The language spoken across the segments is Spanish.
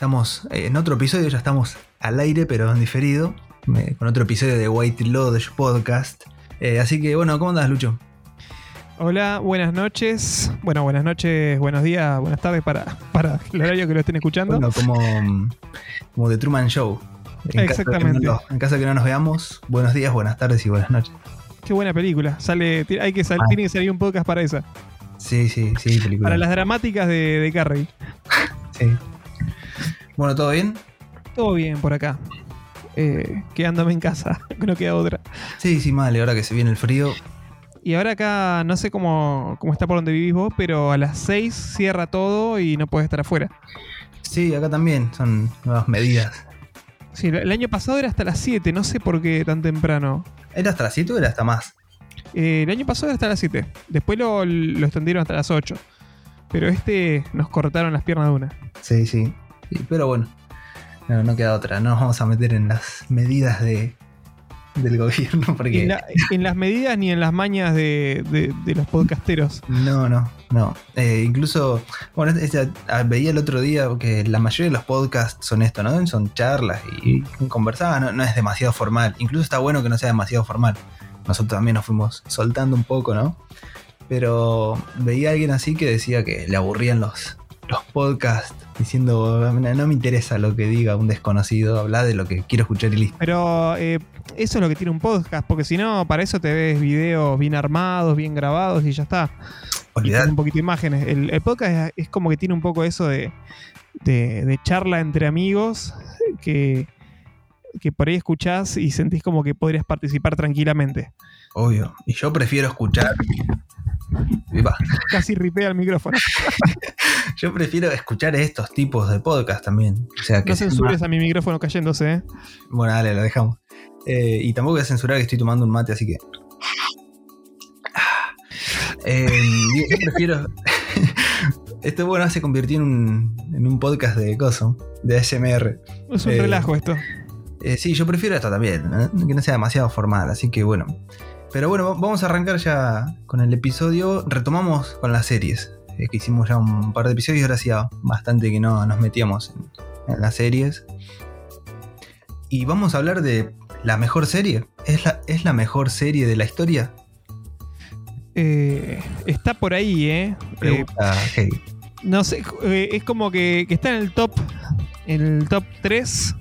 Estamos en otro episodio, ya estamos al aire, pero en diferido, eh, con otro episodio de White Lodge Podcast. Eh, así que, bueno, ¿cómo andas, Lucho? Hola, buenas noches. Bueno, buenas noches, buenos días, buenas tardes para, para el horario que lo estén escuchando. Bueno, como, como The Truman Show. En Exactamente. Caso no, en caso de que no nos veamos, buenos días, buenas tardes y buenas noches. Qué buena película. Sale, hay que sal, Ah. tiene que salir un podcast para esa. Sí, sí, sí, película. Para las dramáticas de, de Carrey. Sí. Bueno, ¿todo bien? Todo bien por acá. Eh, quedándome en casa, que no queda otra. Sí, sí, mal, ahora que se viene el frío. Y ahora acá, no sé cómo, cómo está por donde vivís vos, pero a las 6 cierra todo y no puedes estar afuera. Sí, acá también son nuevas medidas. Sí, el año pasado era hasta las 7, no sé por qué tan temprano. ¿Era hasta las 7 o era hasta más? Eh, el año pasado era hasta las 7. Después lo, lo extendieron hasta las 8. Pero este nos cortaron las piernas de una. Sí, sí. Pero bueno, no, no queda otra. No nos vamos a meter en las medidas de, del gobierno porque... En, la- en las medidas ni en las mañas de, de- de los podcasteros. No, no, no. Eh, incluso, bueno, este- ah, veía el otro día que la mayoría de los podcasts son esto, ¿no? Son charlas y, conversar, no, no es demasiado formal. Incluso está bueno que no sea demasiado formal. Nosotros también nos fuimos soltando un poco, ¿no? Pero veía a alguien así que decía que le aburrían los, los podcasts diciendo, no me interesa lo que diga un desconocido, habla de lo que quiero escuchar y listo. Pero eh, eso es lo que tiene un podcast, porque si no, para eso te ves videos bien armados, bien grabados y ya está. Y Olvidad. con un poquito de imágenes. El, el podcast es, es como que tiene un poco eso de, de- de charla entre amigos que, que por ahí escuchás y sentís como que podrías participar tranquilamente. Obvio. Y yo prefiero escuchar. Casi ripea el micrófono. Yo prefiero escuchar estos tipos de podcast también. O sea, que No censures más- a mi micrófono cayéndose, ¿eh? Bueno, dale, lo dejamos. Eh, y tampoco voy a censurar que estoy tomando un mate, así que. Ah. Eh, yo prefiero. Esto bueno se convirtió en un, en un podcast de coso, de ASMR. Es un Eh, relajo esto. Sí, yo prefiero esto también, que no sea demasiado formal, así que bueno. Pero bueno, va- vamos a arrancar ya con el episodio. Retomamos con las series, eh, que hicimos ya un par de episodios, ahora hacía bastante que no nos metíamos en, en las series. Y vamos a hablar de la mejor serie. ¿Es la, ¿Es la mejor serie de la historia? Eh, está por ahí, ¿eh? Eh, Pregunta Heidi. no sé, eh, es como que, que está en el top, en el top 3,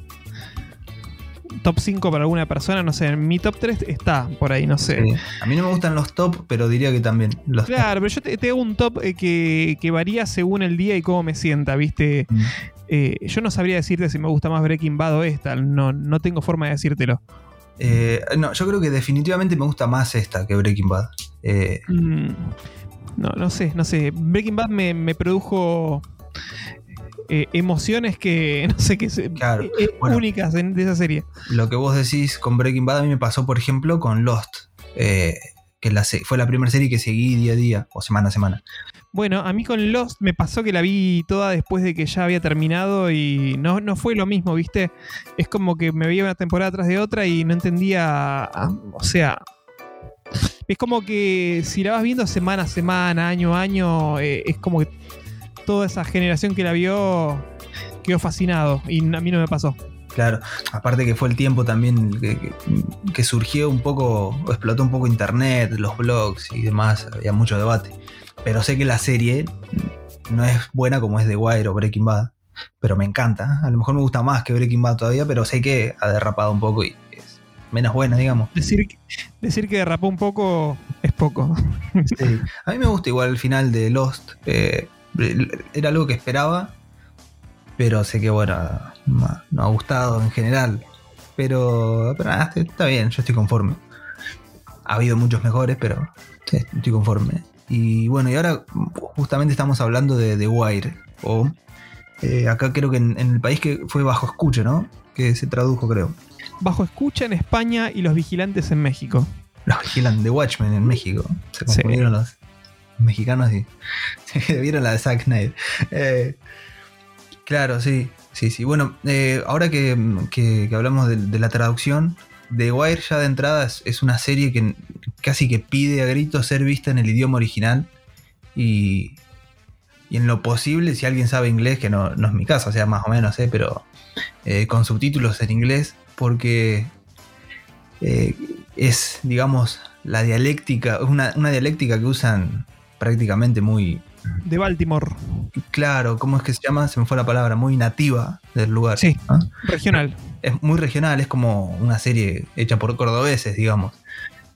top 5 para alguna persona, no sé, en mi top 3 está por ahí, no sé. Sí. A mí no me gustan los top, pero diría que también los top. Claro, pero yo te, te hago un top eh, que, que varía según el día y cómo me sienta, ¿viste? Mm. Eh, yo no sabría decirte si me gusta más Breaking Bad o esta, no, no tengo forma de decírtelo. Eh, no, yo creo que definitivamente me gusta más esta que Breaking Bad. Eh, Mm, no, no sé, no sé. Breaking Bad me, me produjo eh, emociones que, no sé, Claro, eh, bueno. únicas en- de esa serie. lo que vos decís con Breaking Bad a mí me pasó, por ejemplo, con Lost. eh, que la fue la primera serie que seguí día a día, o semana a semana. Bueno, a mí con Lost me pasó que la vi toda después de que ya había terminado y no, no fue lo mismo, ¿viste? Es como que me veía una temporada tras de otra y no entendía, ah, o sea... Es como que si la vas viendo semana a semana, año a año, eh, es como que toda esa generación que la vio quedó fascinado y a mí no me pasó. Claro, aparte que fue el tiempo también que, que- que surgió un poco, explotó un poco internet, los blogs y demás, había mucho debate. Pero sé que la serie no es buena como es The Wire o Breaking Bad, pero me encanta. A lo mejor me gusta más que Breaking Bad todavía, pero sé que ha derrapado un poco y es menos buena, digamos. Decir, que- decir que derrapó un poco es poco. Sí. A mí me gusta igual el final de Lost. eh, era algo que esperaba, pero sé que, bueno, no, no ha gustado en general. Pero, pero nada, está- bien, yo estoy conforme. Ha habido muchos mejores, pero sí, estoy conforme. Y bueno, y ahora justamente estamos hablando de The Wire. O eh, acá creo que en, en el país que fue bajo escucha, ¿no? Que se tradujo, creo. Bajo escucha en España y los vigilantes en México. Los vigilan The Watchmen en México. Se Sí. confundieron los mexicanos y vieron la de Zack Snyder. Eh, claro, sí. Sí, sí. Bueno, eh, ahora que, que- hablamos de, la traducción, The Wire ya de entrada es, una serie que casi que pide a gritos ser vista en el idioma original. Y, y en lo posible, si alguien sabe inglés, que no, no es mi caso, o sea, más o menos, ¿eh? pero con subtítulos en inglés, porque es, digamos, la dialéctica, una, una dialéctica que usan prácticamente muy, De Baltimore. claro, ¿cómo es que se llama? Se me fue la palabra, muy nativa del lugar. Sí. Regional. Es muy regional, es como una serie hecha por cordobeses, digamos,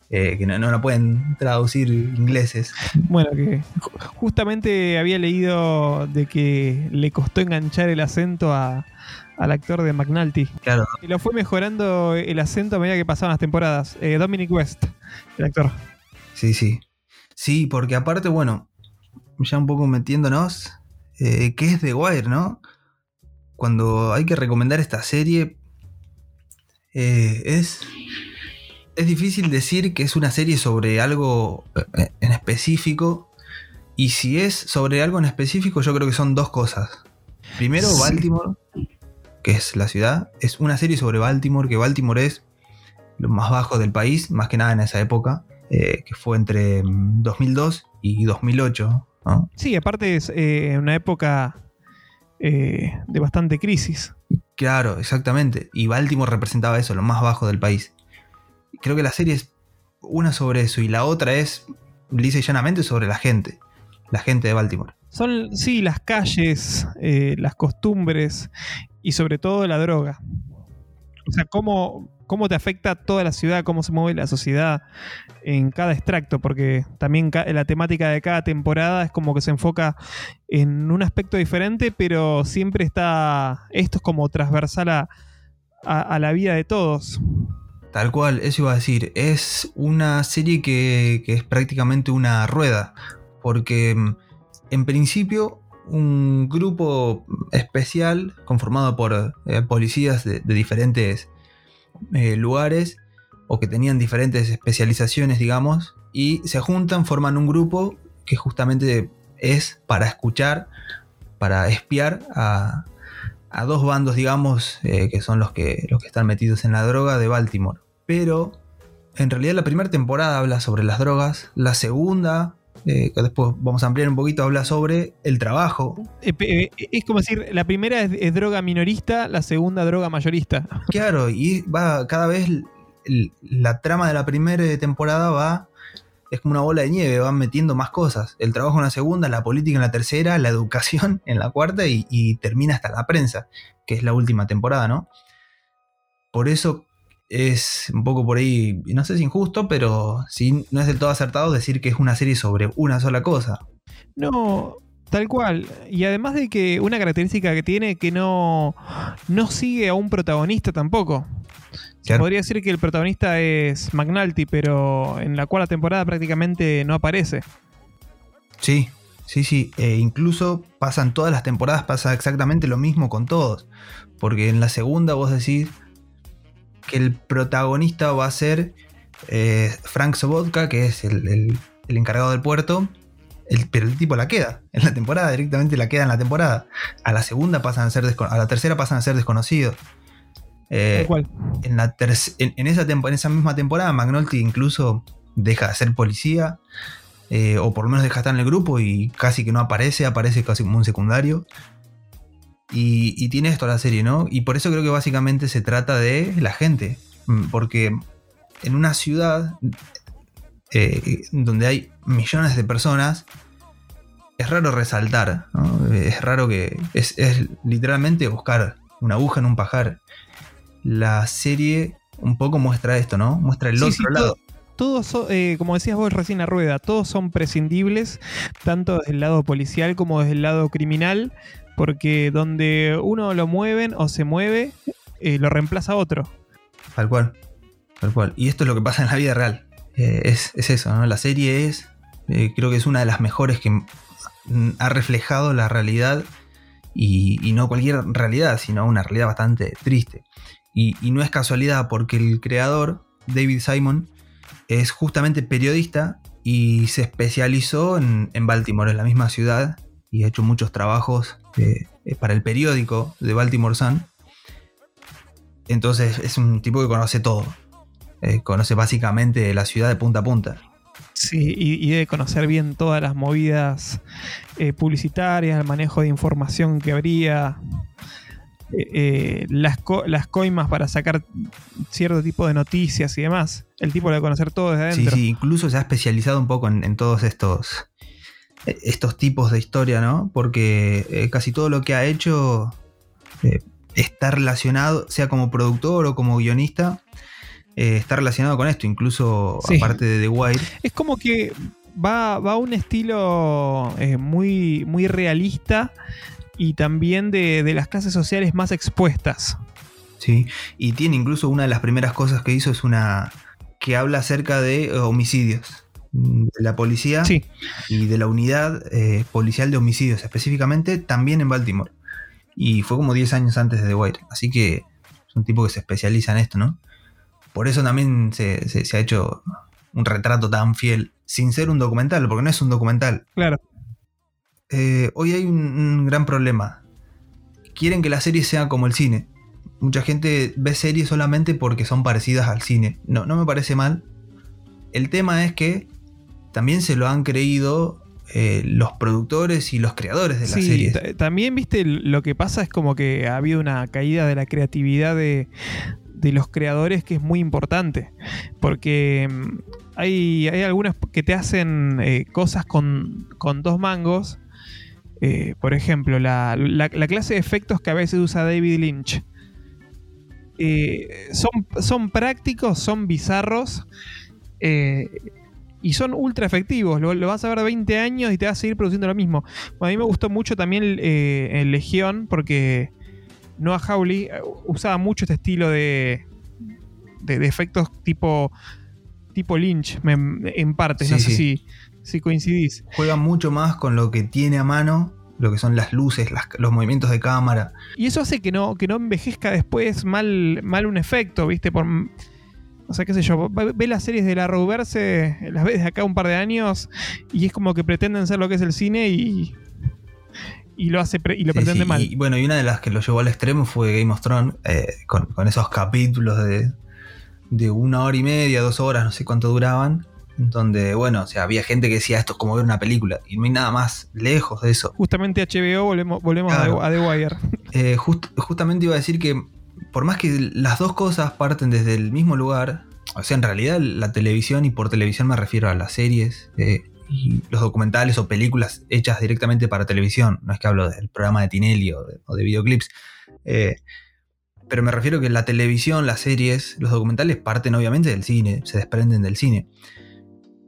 eh, que no, no la pueden traducir ingleses. Bueno, que ju- justamente había leído de que le costó enganchar el acento a- al actor de McNulty. Claro, Y lo fue mejorando el acento a medida que pasaban las temporadas. Eh, Dominic West, el actor. sí, sí. Sí, porque aparte, bueno, ya un poco metiéndonos, eh, ¿qué es The Wire, no? Cuando hay que recomendar esta serie, eh, es, es difícil decir que es una serie sobre algo eh, en específico. Y si es sobre algo en específico, yo creo que son dos cosas. Primero, Sí. Baltimore, que es la ciudad. Es una serie sobre Baltimore, que Baltimore es lo más bajo del país, más que nada en esa época, eh, que fue entre mm, 2002 y 2008. ¿no? Sí, aparte es eh, una época eh, de bastante crisis. Claro, exactamente. Y Baltimore representaba eso, lo más bajo del país. Creo que la serie es una sobre eso y la otra es lisa y llanamente sobre la gente. La gente de Baltimore. Son, sí, las calles, las costumbres y sobre todo la droga. O sea, cómo, cómo te afecta toda la ciudad, cómo se mueve la sociedad en cada extracto, porque también la temática de cada temporada es como que se enfoca en un aspecto diferente, pero siempre está, esto es como transversal a, la vida de todos. Tal cual, eso iba a decir. Es una serie que, es prácticamente una rueda. Porque mm, en principio un grupo especial conformado por eh, policías de diferentes eh, lugares o que tenían diferentes especializaciones, digamos, y se juntan, forman un grupo que justamente es para escuchar, para espiar a, a dos bandos, digamos, eh, que son los que, los que están metidos en la droga de Baltimore. Pero en realidad la primera temporada habla sobre las drogas, la segunda, eh, que después vamos a ampliar un poquito, habla sobre el trabajo. Eh, eh, Es como decir, la primera es, es droga minorista, la segunda droga mayorista. Claro, y va cada vez la trama de la primera temporada va. Es como una bola de nieve, van metiendo más cosas. El trabajo en la segunda, la política en la tercera, la educación en la cuarta y, y termina hasta la prensa, que es la última temporada, ¿no? Por eso es un poco por ahí, no sé si injusto, pero sí, no es del todo acertado decir que es una serie sobre una sola cosa. No, tal cual. Y además de que una característica que tiene que no, no sigue a un protagonista tampoco. Se Claro. podría decir que el protagonista es McNulty, pero en la cuarta temporada prácticamente no aparece. Sí, sí, sí. E incluso pasan todas las temporadas, pasa exactamente lo mismo con todos. Porque en la segunda vos decís que el protagonista va a ser eh, Frank Sobotka, que es el, el- el encargado del puerto. el- pero el tipo la queda en la temporada, directamente la queda en la temporada. A la segunda pasan a ser a la tercera pasan a ser desconocidos. Eh, en, la en, en esa en esa misma temporada, McNulty incluso deja de ser policía, eh, o por lo menos deja de estar en el grupo y casi que no aparece, aparece casi como un secundario. Y, y tiene esto la serie, ¿no? Y por eso creo que básicamente se trata de la gente, Mm, porque en una ciudad eh, donde hay millones de personas, es raro resaltar, ¿no? Es raro que. Es, es literalmente buscar una aguja en un pajar. La serie un poco muestra esto, ¿no? Muestra el Sí, otro sí, lado. Todo- Todos, son, eh, como decías vos recién a rueda, todos son prescindibles, tanto desde el lado policial como desde el lado criminal, porque donde uno lo mueven o se mueve, eh, lo reemplaza otro. Tal cual. Tal cual. Y esto es lo que pasa en la vida real. Eh, es, es eso, ¿no? La serie es. creo que es una de las mejores que ha reflejado la realidad. Y, no cualquier realidad, sino una realidad bastante triste. Y no es casualidad porque el creador, David Simon, es justamente periodista y se especializó en, en Baltimore, en la misma ciudad, y ha hecho muchos trabajos eh, eh, para el periódico de Baltimore Sun. Entonces es un tipo que conoce todo. Eh, conoce básicamente la ciudad de punta a punta. Sí, y, debe conocer bien todas las movidas publicitarias, el manejo de información que habría, eh, eh, las, las coimas para sacar cierto tipo de noticias y demás. El tipo debe conocer todo desde adentro. Sí, sí, incluso se ha especializado un poco en, todos estos, estos tipos de historia, ¿no? Porque casi todo lo que ha hecho está relacionado, sea como productor o como guionista, eh, está relacionado con esto, incluso aparte de The Wire. Es como que va, va a un estilo eh, muy, muy realista y también de, las clases sociales más expuestas. Sí, y tiene incluso una de las primeras cosas que hizo es una que habla acerca de eh, homicidios de la policía y de la unidad policial de homicidios, específicamente también en Baltimore. Y fue como 10 años antes de The Wire. Así que es un tipo que se especializa en esto, ¿no? Por eso también se, ha hecho un retrato tan fiel, sin ser un documental, porque no es un documental. Claro. Eh, hoy hay un, gran problema. Quieren que la serie sea como el cine. Mucha gente ve series solamente porque son parecidas al cine. No, no me parece mal. El tema es que también se lo han creído eh, los productores y los creadores de la serie. También, viste, lo que pasa es como que ha habido una caída de la creatividad de, de los creadores que es muy importante. Porque mm, hay, hay algunas que te hacen eh, cosas con, dos mangos. Eh, por ejemplo, la, clase de efectos que a veces usa David Lynch. Eh, son, son, prácticos, son bizarros y son ultra efectivos. Lo, vas a ver 20 años y te vas a seguir produciendo lo mismo. a mí me gustó mucho también el Legión porque Noah Hawley eh, usaba mucho este estilo de, de, efectos tipo, tipo Lynch, en parte. no sé si, si coincidís. Juega mucho más con lo que tiene a mano lo que son las luces, los movimientos de cámara. Y eso hace que no, que no envejezca después mal, mal un efecto, ¿viste? Por, o sea, qué sé yo, ve las series de la Roverse, las ves de acá un par de años, y es como que pretenden ser lo que es el cine y, y lo hace y lo pretende mal. Y bueno, y una de las que lo llevó al extremo fue Game of Thrones, eh, con, esos capítulos de, de una hora y media, dos horas, no sé cuánto duraban, donde, bueno, o sea, había gente que decía esto es como ver una película, y no hay nada más lejos de eso. Justamente HBO, volvemos, volvemos a, The Wire. Eh, justamente iba a decir que por más que las dos cosas parten desde el mismo lugar, o sea, en realidad la televisión, y por televisión me refiero a las series, eh, y los documentales o películas hechas directamente para televisión. No es que hablo del programa de Tinelli o de, videoclips. Eh, pero me refiero que la televisión, las series, los documentales parten obviamente del cine, se desprenden del cine.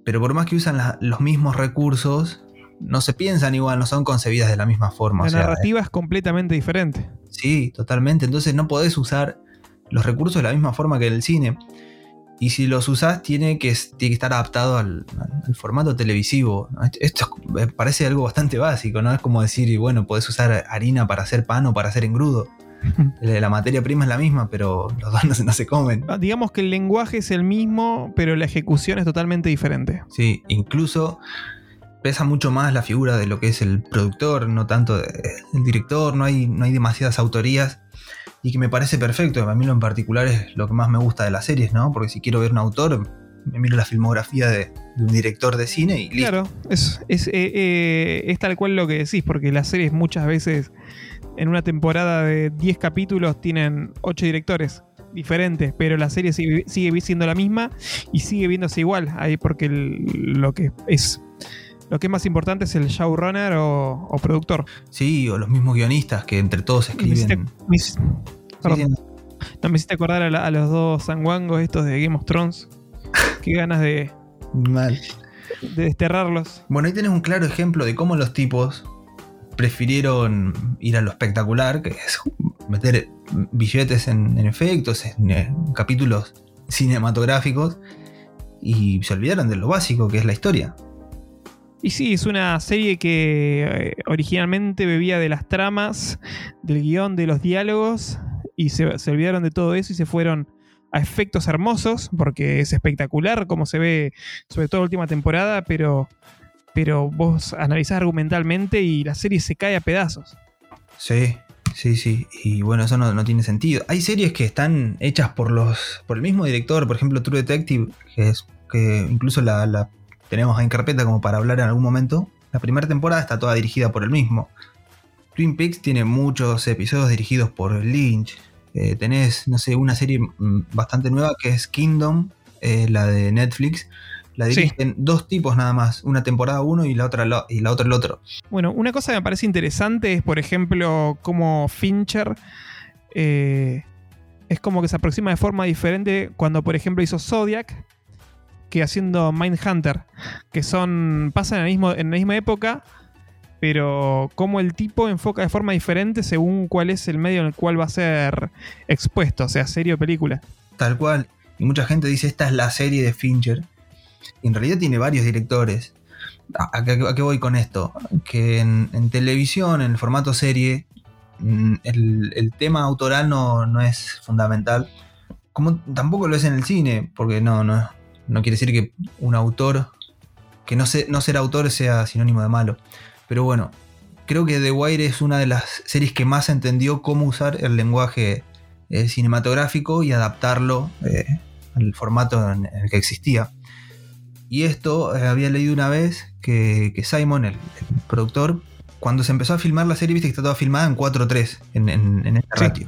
Pero por más que usan los mismos recursos, no se piensan igual, no son concebidas de la misma forma. La narrativa es completamente diferente. Sí, totalmente. Entonces no podés usar los recursos de la misma forma que en el cine. Y si los usás, tiene que, tiene que estar adaptado al, formato televisivo. Esto parece algo bastante básico, ¿no? Es como decir, bueno, podés usar harina para hacer pan o para hacer engrudo. La materia prima es la misma, pero los dos no se, comen. Ah, digamos que el lenguaje es el mismo, pero la ejecución es totalmente diferente. Sí, incluso pesa mucho más la figura de lo que es el productor, no tanto el director, no hay, no hay demasiadas autorías y que me parece perfecto. A mí lo en particular es lo que más me gusta de las series, ¿no? Porque si quiero ver un autor, me miro la filmografía de, un director de cine y listo. Claro, es, es, eh, eh, es, tal cual lo que decís, porque las series muchas veces en una temporada de 10 capítulos tienen 8 directores diferentes, pero la serie sigue, siendo la misma y sigue viéndose igual, ahí porque lo que es lo que es más importante es el showrunner o, o productor. Sí, o los mismos guionistas que entre todos escriben. no me hiciste acordar a, los dos sanguangos estos de Game of Thrones. Qué ganas de. Mal. De desterrarlos. Bueno, ahí tenés un claro ejemplo de cómo los tipos prefirieron ir a lo espectacular, que es meter billetes en, efectos, en capítulos cinematográficos, y se olvidaron de lo básico que es la historia. Y sí, es una serie que eh, originalmente bebía de las tramas, del guion, de los diálogos, y se, olvidaron de todo eso y se fueron a efectos hermosos, porque es espectacular como se ve, sobre todo la última temporada, pero, pero vos analizás argumentalmente y la serie se cae a pedazos. Sí, sí, sí. Y bueno, eso no, tiene sentido. Hay series que están hechas por los. por el mismo director, por ejemplo, True Detective, que es que incluso la tenemos en carpeta como para hablar en algún momento, la primera temporada está toda dirigida por el mismo. Twin Peaks tiene muchos episodios dirigidos por Lynch. Eh, tenés, no sé, una serie mm, bastante nueva que es Kingdom, eh, la de Netflix. La dirigen dos tipos nada más, una temporada uno y la otra y la otra el otro. Bueno, una cosa que me parece interesante es, por ejemplo, cómo Fincher eh, es como que se aproxima de forma diferente cuando, por ejemplo, hizo Zodiac que haciendo Mindhunter, que son pasan en la, mismo, en la misma época, pero como el tipo enfoca de forma diferente según cuál es el medio en el cual va a ser expuesto, o sea, serie o película. Tal cual. Y mucha gente dice, esta es la serie de Fincher. En realidad tiene varios directores. ¿A, qué, voy con esto? Que en, televisión, en formato serie, mm, el, tema autoral no, no, es fundamental. Como tampoco lo es en el cine, porque no, no, no quiere decir que un autor, que no, no ser autor sea sinónimo de malo. Pero bueno, creo que The Wire es una de las series que más entendió cómo usar el lenguaje eh, cinematográfico y adaptarlo eh, al formato en, el que existía. Y esto eh, había leído una vez que, Simon, el, productor, cuando se empezó a filmar la serie, viste que está toda filmada en 4.3 en, en, este ratio.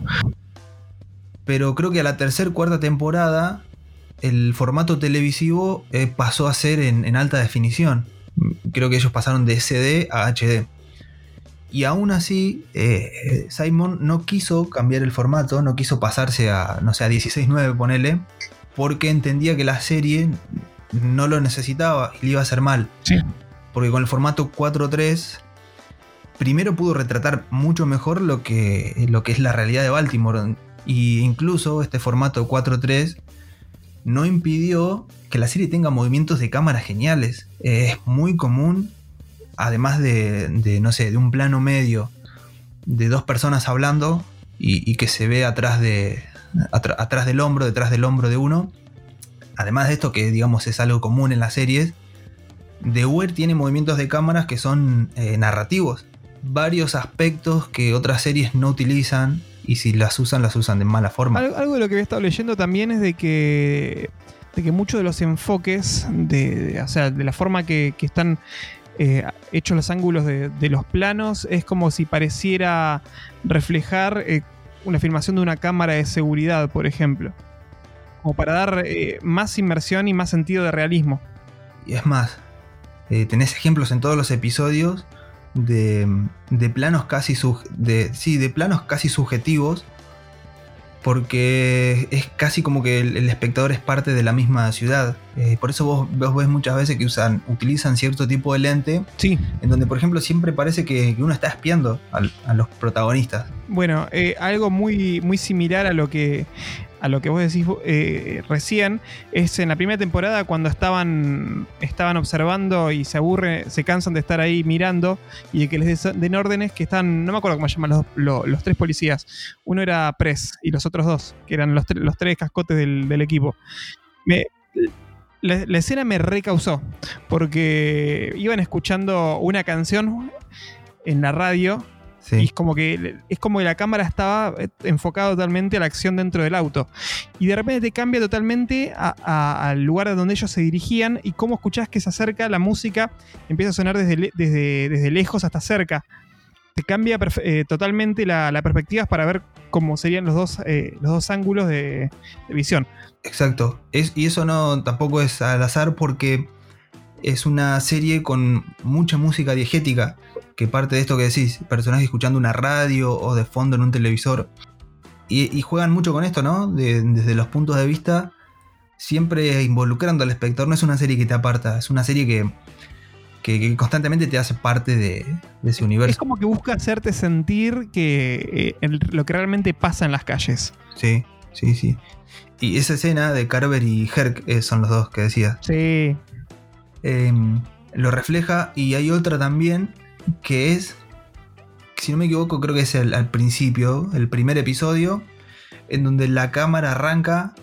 Pero creo que a la tercera cuarta temporada el formato televisivo eh, pasó a ser en, alta definición. Creo que ellos pasaron de SD a HD. Y aún así, eh, Simon no quiso cambiar el formato, no quiso pasarse a, no sé, a 16.9, ponele, porque entendía que la serie no lo necesitaba y le iba a hacer mal. Sí. Porque con el formato 4.3, primero pudo retratar mucho mejor lo que, lo que es la realidad de Baltimore. Y incluso este formato 4.3 no impidió que la serie tenga movimientos de cámara geniales. es muy común, además de, no sé, de un plano medio de dos personas hablando y, que se ve atrás, de, atrás del hombro, detrás del hombro de uno. Además de esto, que digamos es algo común en las series, The Wire tiene movimientos de cámaras que son eh, narrativos. Varios aspectos que otras series no utilizan y si las usan, las usan de mala forma. Algo, de lo que he estado leyendo también es de que, de que muchos de los enfoques, de, o sea, de la forma que, están eh, hechos los ángulos de, los planos, es como si pareciera reflejar eh, una filmación de una cámara de seguridad, por ejemplo. Como para dar eh, más inmersión y más sentido de realismo. Y es más, tenés ejemplos en todos los episodios de, planos casi de, sí, de planos casi subjetivos porque es casi como que el, espectador es parte de la misma ciudad. Eh, por eso vos, ves muchas veces que usan, utilizan cierto tipo de lente, sí. en donde por ejemplo siempre parece que, uno está espiando a, los protagonistas. Bueno, eh, algo muy, muy similar a lo que a lo que vos decís eh, recién, es en la primera temporada cuando estaban, estaban observando y se aburren, se cansan de estar ahí mirando y de que les den órdenes que están, no me acuerdo cómo llaman los, tres policías. Uno era Press y los otros dos, que eran los, los tres cascotes del, equipo. la, la, escena me recausó porque iban escuchando una canción en la radio y es como que es como que la cámara estaba eh, enfocada totalmente a la acción dentro del auto. Y de repente te cambia totalmente al lugar donde ellos se dirigían y cómo escuchás que se acerca la música, empieza a sonar desde, desde, desde lejos hasta cerca. Te cambia eh, totalmente la, perspectiva para ver cómo serían los dos, eh, los dos ángulos de, visión. Exacto. y eso no tampoco es al azar porque es una serie con mucha música diegética que parte de esto que decís, personajes escuchando una radio o de fondo en un televisor. Y, juegan mucho con esto, ¿no? desde los puntos de vista, siempre involucrando al espectador. No es una serie que te aparta, es una serie que, constantemente te hace parte de, ese universo. Es como que busca hacerte sentir que eh, lo que realmente pasa en las calles. Sí, sí, sí. Y esa escena de Carver y Herc eh, son los dos que decía. Sí. Em, lo refleja y hay otra también que es, si no me equivoco, creo que es el, al principio, el primer episodio, en donde la cámara arranca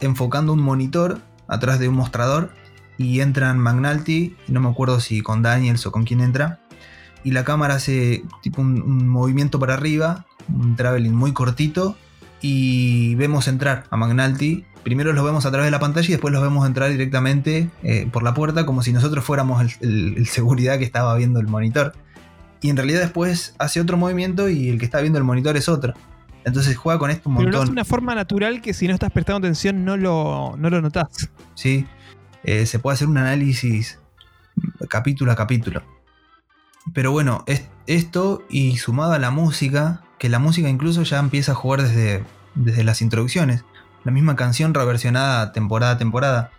enfocando un monitor atrás de un mostrador y entran Magnalti, no me acuerdo si con Daniels o con quién entra, y la cámara hace tipo un, movimiento para arriba, un traveling muy cortito, y vemos entrar a Magnalti primero los vemos a través de la pantalla y después los vemos entrar directamente eh, por la puerta como si nosotros fuéramos el, el seguridad que estaba viendo el monitor. Y en realidad después hace otro movimiento y el que está viendo el monitor es otro. Entonces juega con esto un Pero montón. lo hace de una forma natural que si no estás prestando atención no lo, no lo notás. ¿sí? Eh, se puede hacer un análisis capítulo a capítulo. Pero bueno, es esto y sumado a la música, que la música incluso ya empieza a jugar desde, desde las introducciones. La misma canción reversionada temporada a temporada.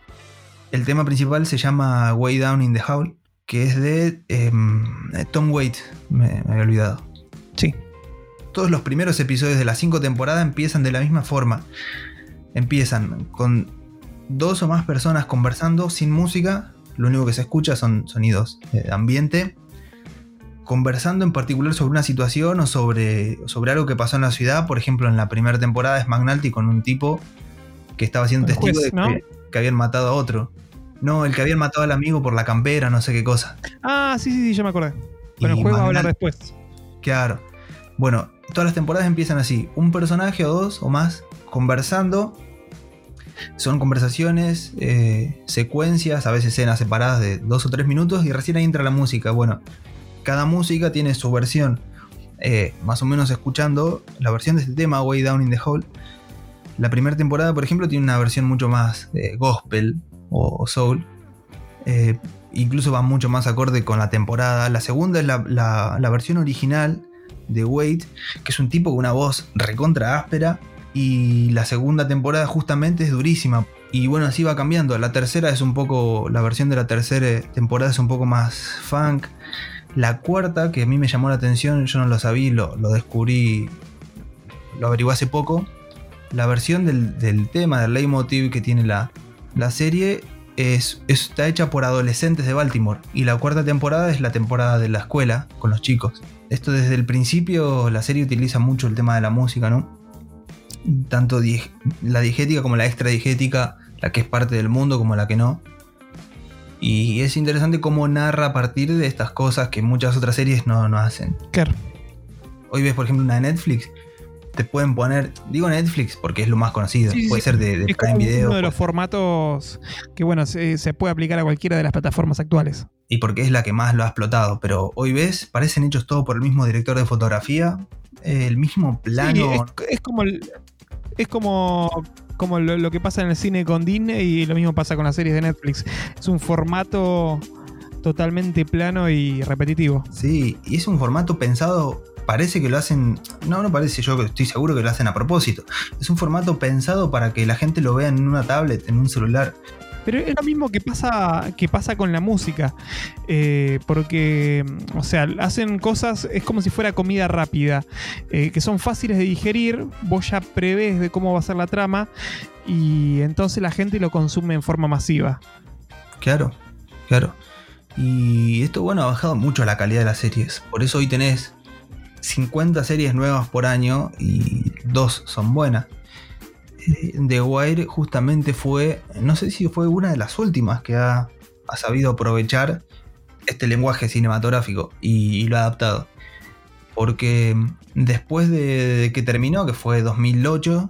El tema principal se llama Way Down in the Hall, que es de em, Tom Waits, me, me había olvidado. Sí. Todos los primeros episodios de las cinco temporadas empiezan de la misma forma. Empiezan con dos o más personas conversando sin música. Lo único que se escucha son sonidos de ambiente. Conversando en particular sobre una situación o sobre, sobre algo que pasó en la ciudad. Por ejemplo, en la primera temporada es McNulty con un tipo que estaba siendo El testigo juez, de ¿no? que, que habían matado a otro. No, el que habían matado al amigo por la campera, no sé qué cosa. Ah, sí, sí, sí, ya me acordé. Bueno, Y el juego va a hablar después. Claro. Bueno, todas las temporadas empiezan así. Un personaje o dos o más conversando. Son conversaciones, eh, secuencias, a veces escenas separadas de dos o tres minutos y recién ahí entra la música. Bueno, cada música tiene su versión. Eh, más o menos escuchando la versión de este tema, Way Down in the Hole. La primera temporada, por ejemplo, tiene una versión mucho más eh, gospel o, soul. Eh, incluso va mucho más acorde con la temporada. La segunda es la, la- la versión original de Wade, que es un tipo con una voz recontra áspera. Y la segunda temporada justamente es durísima. Y bueno, así va cambiando. La tercera es un poco. La versión de la tercera temporada es un poco más funk. La cuarta, que a mí me llamó la atención, yo no lo sabía, lo, lo descubrí. Lo averigué hace poco. La versión del, del tema, del leitmotiv que tiene la, la serie, es, está hecha por adolescentes de Baltimore. Y la cuarta temporada es la temporada de la escuela con los chicos. Esto desde el principio, la serie utiliza mucho el tema de la música, ¿no? Tanto la diegética como la extradiegética, la que es parte del mundo como la que no. Y es interesante cómo narra a partir de estas cosas que muchas otras series no, no hacen. Claro. Hoy ves, por ejemplo, una de Netflix, te pueden poner, digo Netflix porque es lo más conocido, Sí, puede sí. ser de, de Es como Prime Video. uno de los formatos que, bueno, se, se puede aplicar a cualquiera de las plataformas actuales. y porque es la que más lo ha explotado. Pero hoy ves, parecen hechos todo por el mismo director de fotografía, el mismo plano. Sí, es, es como el- es como, como lo, que pasa en el cine con Disney y lo mismo pasa con las series de Netflix. Es un formato totalmente plano y repetitivo. Sí, y es un formato pensado, parece que lo hacen, no, no parece, yo estoy seguro que lo hacen a propósito. Es un formato pensado para que la gente lo vea en una tablet, en un celular. Pero es lo mismo que pasa, que pasa con la música. Eh, porque, o sea, hacen cosas, es como si fuera comida rápida, eh, que son fáciles de digerir, vos ya prevés de cómo va a ser la trama y entonces la gente lo consume en forma masiva. Claro, claro. Y esto, bueno, ha bajado mucho la calidad de las series. Por eso hoy tenés 50 series nuevas por año y dos son buenas. The Wire justamente fue, no sé si fue una de las últimas que ha, ha sabido aprovechar este lenguaje cinematográfico y, y lo ha adaptado. Porque después de, de que terminó, que fue 2008,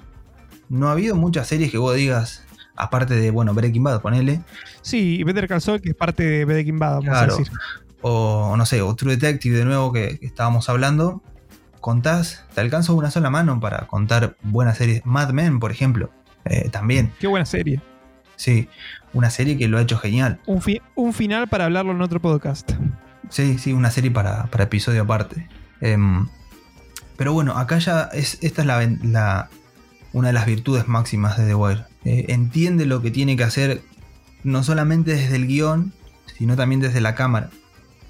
no ha habido muchas series que vos digas, aparte de, bueno, Breaking Bad, ponele, Sí, y Better Call Saul, que es parte de Breaking Bad, vamos Claro. a decir. o o no sé, o True Detective de nuevo que, que estábamos hablando, contás, te alcanza una sola mano para contar buenas series. Mad Men, por ejemplo, eh, también, Qué buena serie. sí, una serie que lo ha hecho genial. Un, fi- un final para hablarlo en otro podcast. Sí, sí, una serie para, para episodio aparte. Em, pero bueno, acá ya es, esta es la- una de las virtudes máximas de The Wire. Eh, entiende lo que tiene que hacer, no solamente desde el guion, sino también desde la cámara.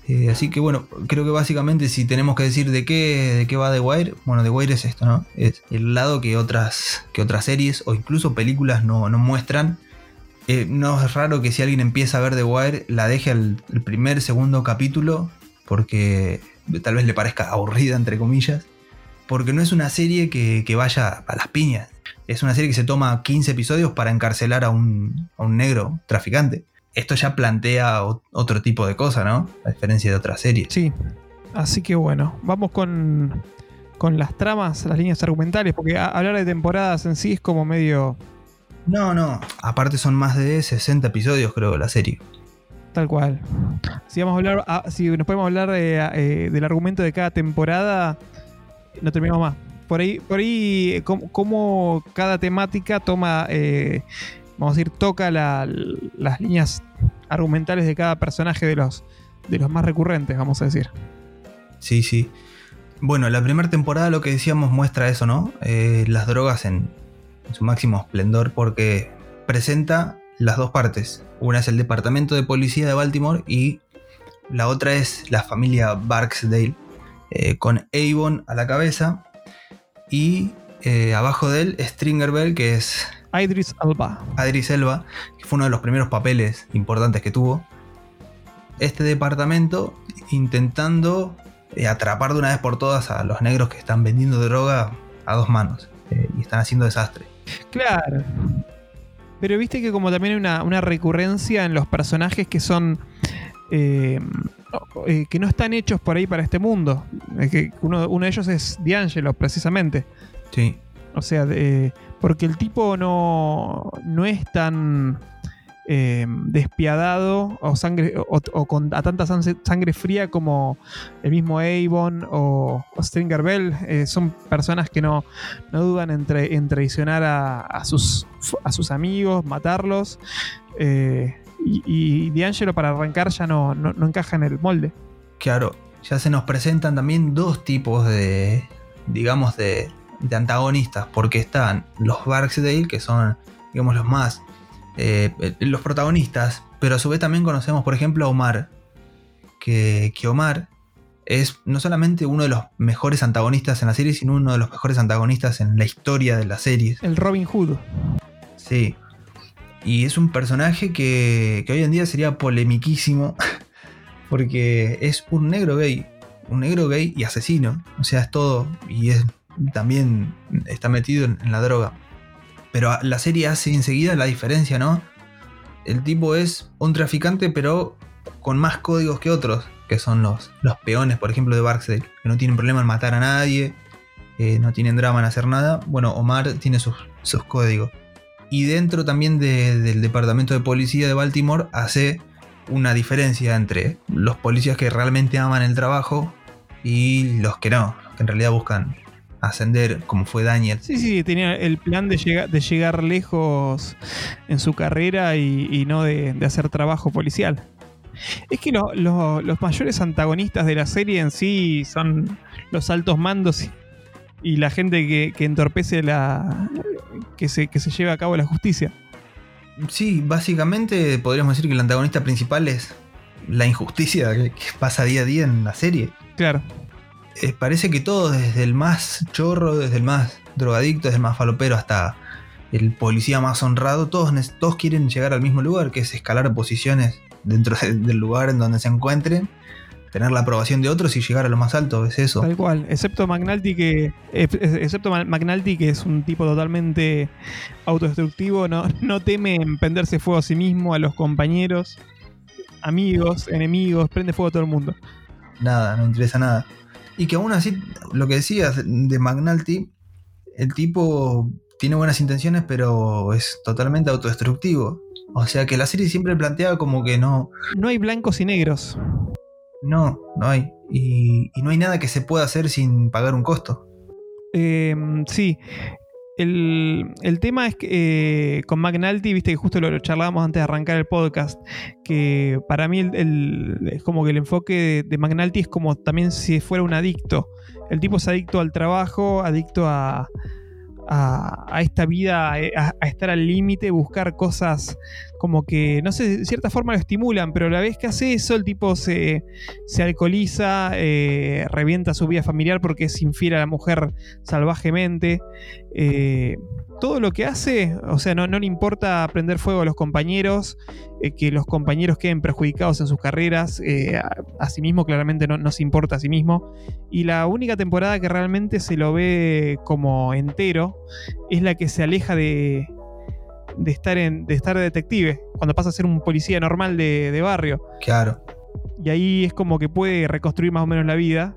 Eh, así que bueno, creo que básicamente si tenemos que decir de qué, de qué va The Wire, bueno, The Wire es esto, ¿no? Es el lado que otras, que otras series o incluso películas no, no muestran. Eh, no es raro que si alguien empieza a ver The Wire la deje al el primer, segundo capítulo porque tal vez le parezca aburrida, entre comillas. Porque no es una serie que, que vaya a las piñas. Es una serie que se toma 15 episodios para encarcelar a un, a un negro traficante. Esto ya plantea otro tipo de cosa, ¿no? A diferencia de otras series. Sí. Así que bueno, vamos con, con las tramas, las líneas argumentales, porque a- hablar de temporadas en sí es como medio No, no. Aparte son más de 60 episodios, creo, la serie. Tal cual. Si, vamos a hablar, ah, si nos podemos hablar eh, del argumento de cada temporada, no terminamos más. Por ahí, por ahí cómo, cada temática toma, eh, vamos a decir, toca las líneas argumentales de cada personaje de los, de los más recurrentes, vamos a decir. Sí, sí. Bueno, la primera temporada lo que decíamos muestra eso, ¿no? Eh, las drogas en, su máximo esplendor porque presenta las dos partes. Una es el Departamento de Policía de Baltimore y la otra es la familia Barksdale, eh, con Avon a la cabeza y eh, abajo de él Stringer Bell, que es... Idris Elba. Idris Elba, que fue uno de los primeros papeles importantes que tuvo. Este departamento intentando eh, atrapar de una vez por todas a los negros que están vendiendo droga a dos manos y están haciendo desastre. Claro. Pero viste que como también hay una, recurrencia en los personajes que son... Eh, eh, que no están hechos por ahí para este mundo. que uno, de ellos es D'Angelo, precisamente. Sí. O sea, porque el tipo no, no es tan eh, despiadado o, sangre, o, con a tanta sangre fría como el mismo Avon o, Stringer Bell. Eh, son personas que no, dudan en, traicionar a, sus, a sus amigos, matarlos. Eh, y, y D'Angelo para arrancar ya no, no, encaja en el molde. Claro, ya se nos presentan también dos tipos de, digamos, de, de antagonistas, porque están los Barksdale, que son, digamos, los más eh, los protagonistas, pero a su vez también conocemos, por ejemplo, a Omar, que, Omar es no solamente uno de los mejores antagonistas en la serie, sino uno de los mejores antagonistas en la historia de la serie. El Robin Hood. Sí. Y es un personaje que, que hoy en día sería polemiquísimo, porque es un negro gay, un negro gay y asesino, o sea, es todo, y es también está metido en la droga. Pero la serie hace enseguida la diferencia, ¿no? El tipo es un traficante, pero con más códigos que otros, que son los, los peones, por ejemplo, de Barksdale, que no tienen problema en matar a nadie, eh, no tienen drama en hacer nada. Bueno, Omar tiene sus, códigos. Y dentro también del departamento de policía de Baltimore hace una diferencia entre los policías que realmente aman el trabajo y los que no, que en realidad buscan ascender como fue Daniel. Sí, sí, tenía el plan de, llegar, de llegar lejos en su carrera y, no de, hacer trabajo policial. Es que los mayores antagonistas de la serie en sí son los altos mandos y, la gente que, entorpece la. Que se, que se lleva a cabo la justicia. Sí, básicamente podríamos decir que el antagonista principal es la injusticia que pasa día a día en la serie. Claro. Eh, parece que todo, desde el más chorro, desde el más drogadicto, desde el más falopero hasta el policía más honrado, todos, todos quieren llegar al mismo lugar, que es escalar posiciones dentro del lugar en donde se encuentren, tener la aprobación de otros y llegar a lo más alto, es eso. Tal cual, excepto McNulty que, excepto McNulty que es un tipo totalmente autodestructivo, no, no teme empenderse fuego a sí mismo, a los compañeros, amigos, enemigos, prende fuego a todo el mundo. Nada, no interesa nada. Y que aún así, lo que decías de McNulty, el tipo tiene buenas intenciones, pero es totalmente autodestructivo. O sea que la serie siempre plantea como que no. No hay blancos y negros. No, no hay. Y, y no hay nada que se pueda hacer sin pagar un costo. Eh, sí, el, tema es que eh, con McNulty, viste que justo lo, charlábamos antes de arrancar el podcast, que para mí es como que el enfoque de, de, McNulty es como también si fuera un adicto. El tipo es adicto al trabajo, adicto a, a, esta vida, eh, a, estar al límite, buscar cosas como que, no sé, de cierta forma lo estimulan, pero a la vez que hace eso, el tipo se, se alcoholiza, eh, revienta su vida familiar porque se infiere a la mujer salvajemente. Eh, todo lo que hace, o sea, no, le importa prender fuego a los compañeros, eh, que los compañeros queden perjudicados en sus carreras, eh, a, sí mismo claramente no, se importa a sí mismo. Y la única temporada que realmente se lo ve como entero es la que se aleja de, de estar, en, de estar detective, cuando pasa a ser un policía normal de, barrio. Claro. Y ahí es como que puede reconstruir más o menos la vida,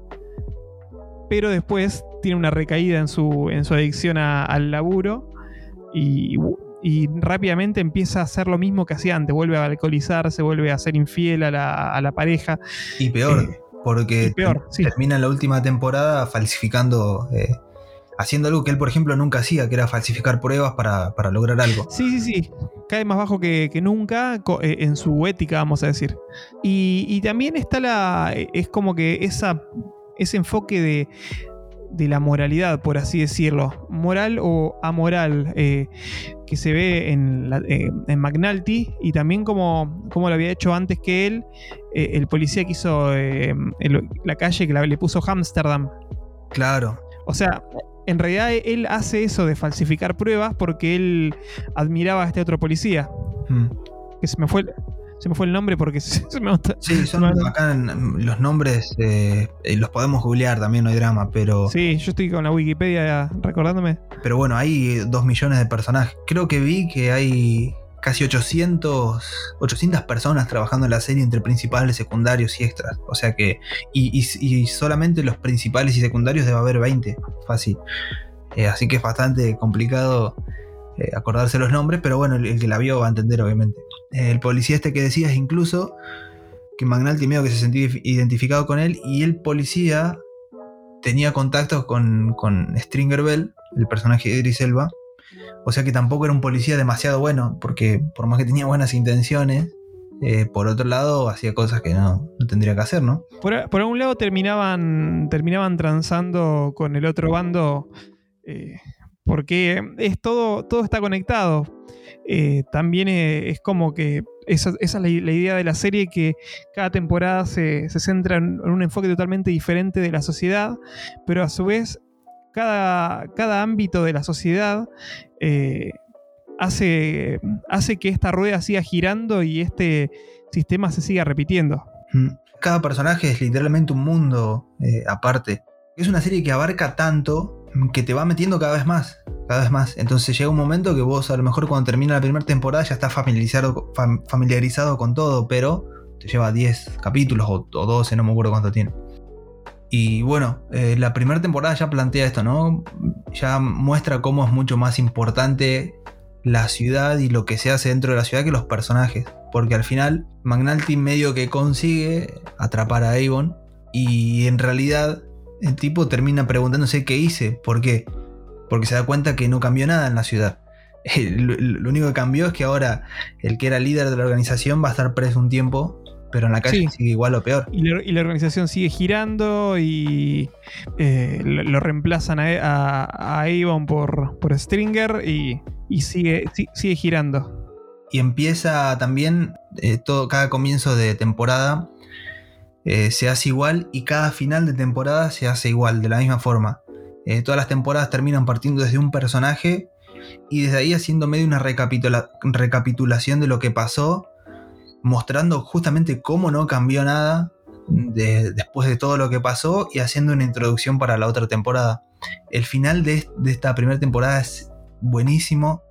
pero después tiene una recaída en su, en su adicción al laburo y, y rápidamente empieza a hacer lo mismo que hacía antes, vuelve a alcoholizarse, vuelve a ser infiel a la, pareja. Y peor, eh, porque termina la última temporada falsificando eh, haciendo algo que él, por ejemplo, nunca hacía, que era falsificar pruebas para, lograr algo. Sí, sí, sí. Cae más bajo que, nunca eh, en su ética, vamos a decir. Y, también está la. Es como que esa, ese enfoque de, de la moralidad, por así decirlo. Moral o amoral. Eh, que se ve en, eh, en McNulty y también como, como, lo había hecho antes que él, el policía que hizo la calle que le puso Amsterdam. Claro. O sea, en realidad él hace eso de falsificar pruebas porque él admiraba a este otro policía. Hmm. Que se me fue. Se me fue el nombre porque se, me Sí, son acá los nombres, eh, los podemos googlear también, no hay drama, pero. Sí, yo estoy con la Wikipedia recordándome. Pero bueno, hay dos millones de personajes. Creo que vi que hay casi 800, 800 personas trabajando en la serie entre principales, secundarios y extras. O sea que. Y, solamente los principales y secundarios debe haber 20, fácil. Eh, así que es bastante complicado eh, acordarse los nombres, pero bueno, el, que la vio va a entender, obviamente. el policía este que decías, incluso, que McNulty medio que se sentía identificado con él, y el policía tenía contactos con, con Stringer Bell, el personaje de Idris Elba o sea que tampoco era un policía demasiado bueno, porque por más que tenía buenas intenciones, eh, por otro lado hacía cosas que no, tendría que hacer, ¿no? Por, por, un lado terminaban, terminaban transando con el otro bando, eh, porque es todo, todo está conectado. Eh, también es como que esa, es la, idea de la serie, que cada temporada se, se centra en un enfoque totalmente diferente de la sociedad, pero a su vez cada, ámbito de la sociedad eh, hace, hace que esta rueda siga girando y este sistema se siga repitiendo. Mm. Cada personaje es literalmente un mundo eh, aparte. Es una serie que abarca tanto que te va metiendo cada vez más, cada vez más. Entonces llega un momento que vos a lo mejor cuando termina la primera temporada ya estás familiarizado, familiarizado con todo, pero te lleva 10 capítulos o, o 12, no me acuerdo cuánto tiene. Y bueno, eh, la primera temporada ya plantea esto, ¿no? Ya muestra cómo es mucho más importante la ciudad y lo que se hace dentro de la ciudad que los personajes. Porque al final, McNulty medio que consigue atrapar a Avon. Y en realidad, el tipo termina preguntándose qué hice. ¿Por qué? Porque se da cuenta que no cambió nada en la ciudad. Lo único que cambió es que ahora el que era líder de la organización va a estar preso un tiempo pero en la calle sigue igual o peor. Y la, organización sigue girando y eh, lo, reemplazan a, Avon por, por Stringer y, sigue, sigue girando. Y empieza también eh, todo, cada comienzo de temporada eh, se hace igual y cada final de temporada se hace igual, de la misma forma. todas las temporadas terminan partiendo desde un personaje y desde ahí haciendo medio una recapitulación de lo que pasó mostrando justamente cómo no cambió nada después de todo lo que pasó y haciendo una introducción para la otra temporada. El final de, esta primera temporada es buenísimo.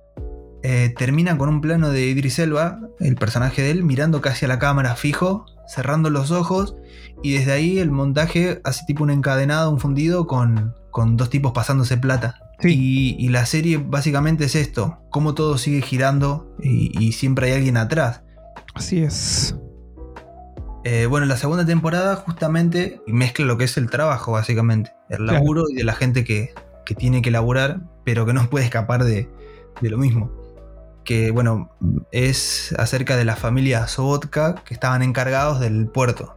Eh, termina con un plano de Idris Elba, el personaje de él, mirando casi a la cámara fijo, cerrando los ojos, y desde ahí el montaje hace tipo un encadenado, un fundido con, dos tipos pasándose plata. Y, la serie básicamente es esto, cómo todo sigue girando y siempre hay alguien atrás. Así es. Eh, bueno, la segunda temporada justamente mezcla lo que es el trabajo, básicamente. El laburo y de la gente que, tiene que laburar, pero que no puede escapar de, lo mismo. Que, bueno, es acerca de la familia Sobotka que estaban encargados del puerto.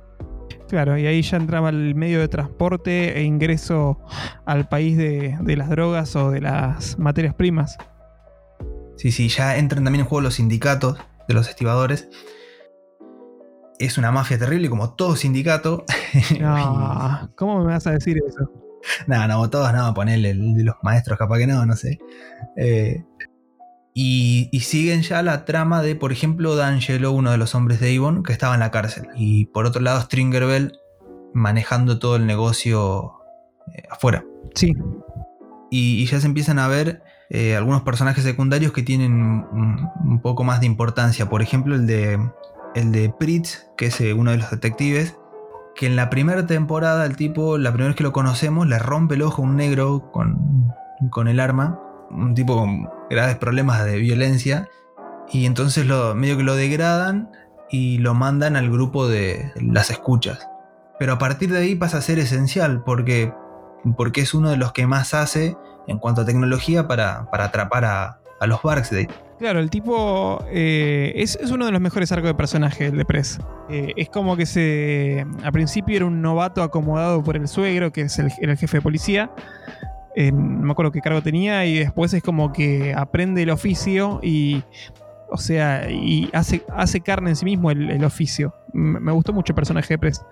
Claro, y ahí ya entraba el medio de transporte e ingreso al país de, de las drogas o de las materias primas. Sí, sí, ya entran también en juego los sindicatos de los estibadores. Es una mafia terrible, como todo sindicato. No, ¿Cómo me vas a decir eso? No, no, todos no, ponerle el de los maestros, capaz que no, no sé. Eh, y, siguen ya la trama de, por ejemplo, D'Angelo, uno de los hombres de Avon, que estaba en la cárcel. Y por otro lado, Stringer Bell manejando todo el negocio eh, afuera. Sí. Y, y, ya se empiezan a ver eh, algunos personajes secundarios que tienen un, poco más de importancia. Por ejemplo, el de, el de Pritz, que es eh, uno de los detectives, que en la primera temporada el tipo, la primera vez que lo conocemos, le rompe el ojo a un negro con, con el arma. un tipo con graves problemas de violencia. Y entonces lo, medio que lo degradan y lo mandan al grupo de las escuchas. Pero a partir de ahí pasa a ser esencial porque, porque es uno de los que más hace en cuanto a tecnología para, para atrapar a, a los Barksdale. Claro, el tipo eh, es, es, uno de los mejores arcos de personaje, el de Press. Eh, es como que se. Al principio era un novato acomodado por el suegro, que es el, el jefe de policía. No me acuerdo qué cargo tenía, y después es como que aprende el oficio y. O sea, y hace, hace carne en sí mismo el, el oficio. Me, me gustó mucho el personaje de Press.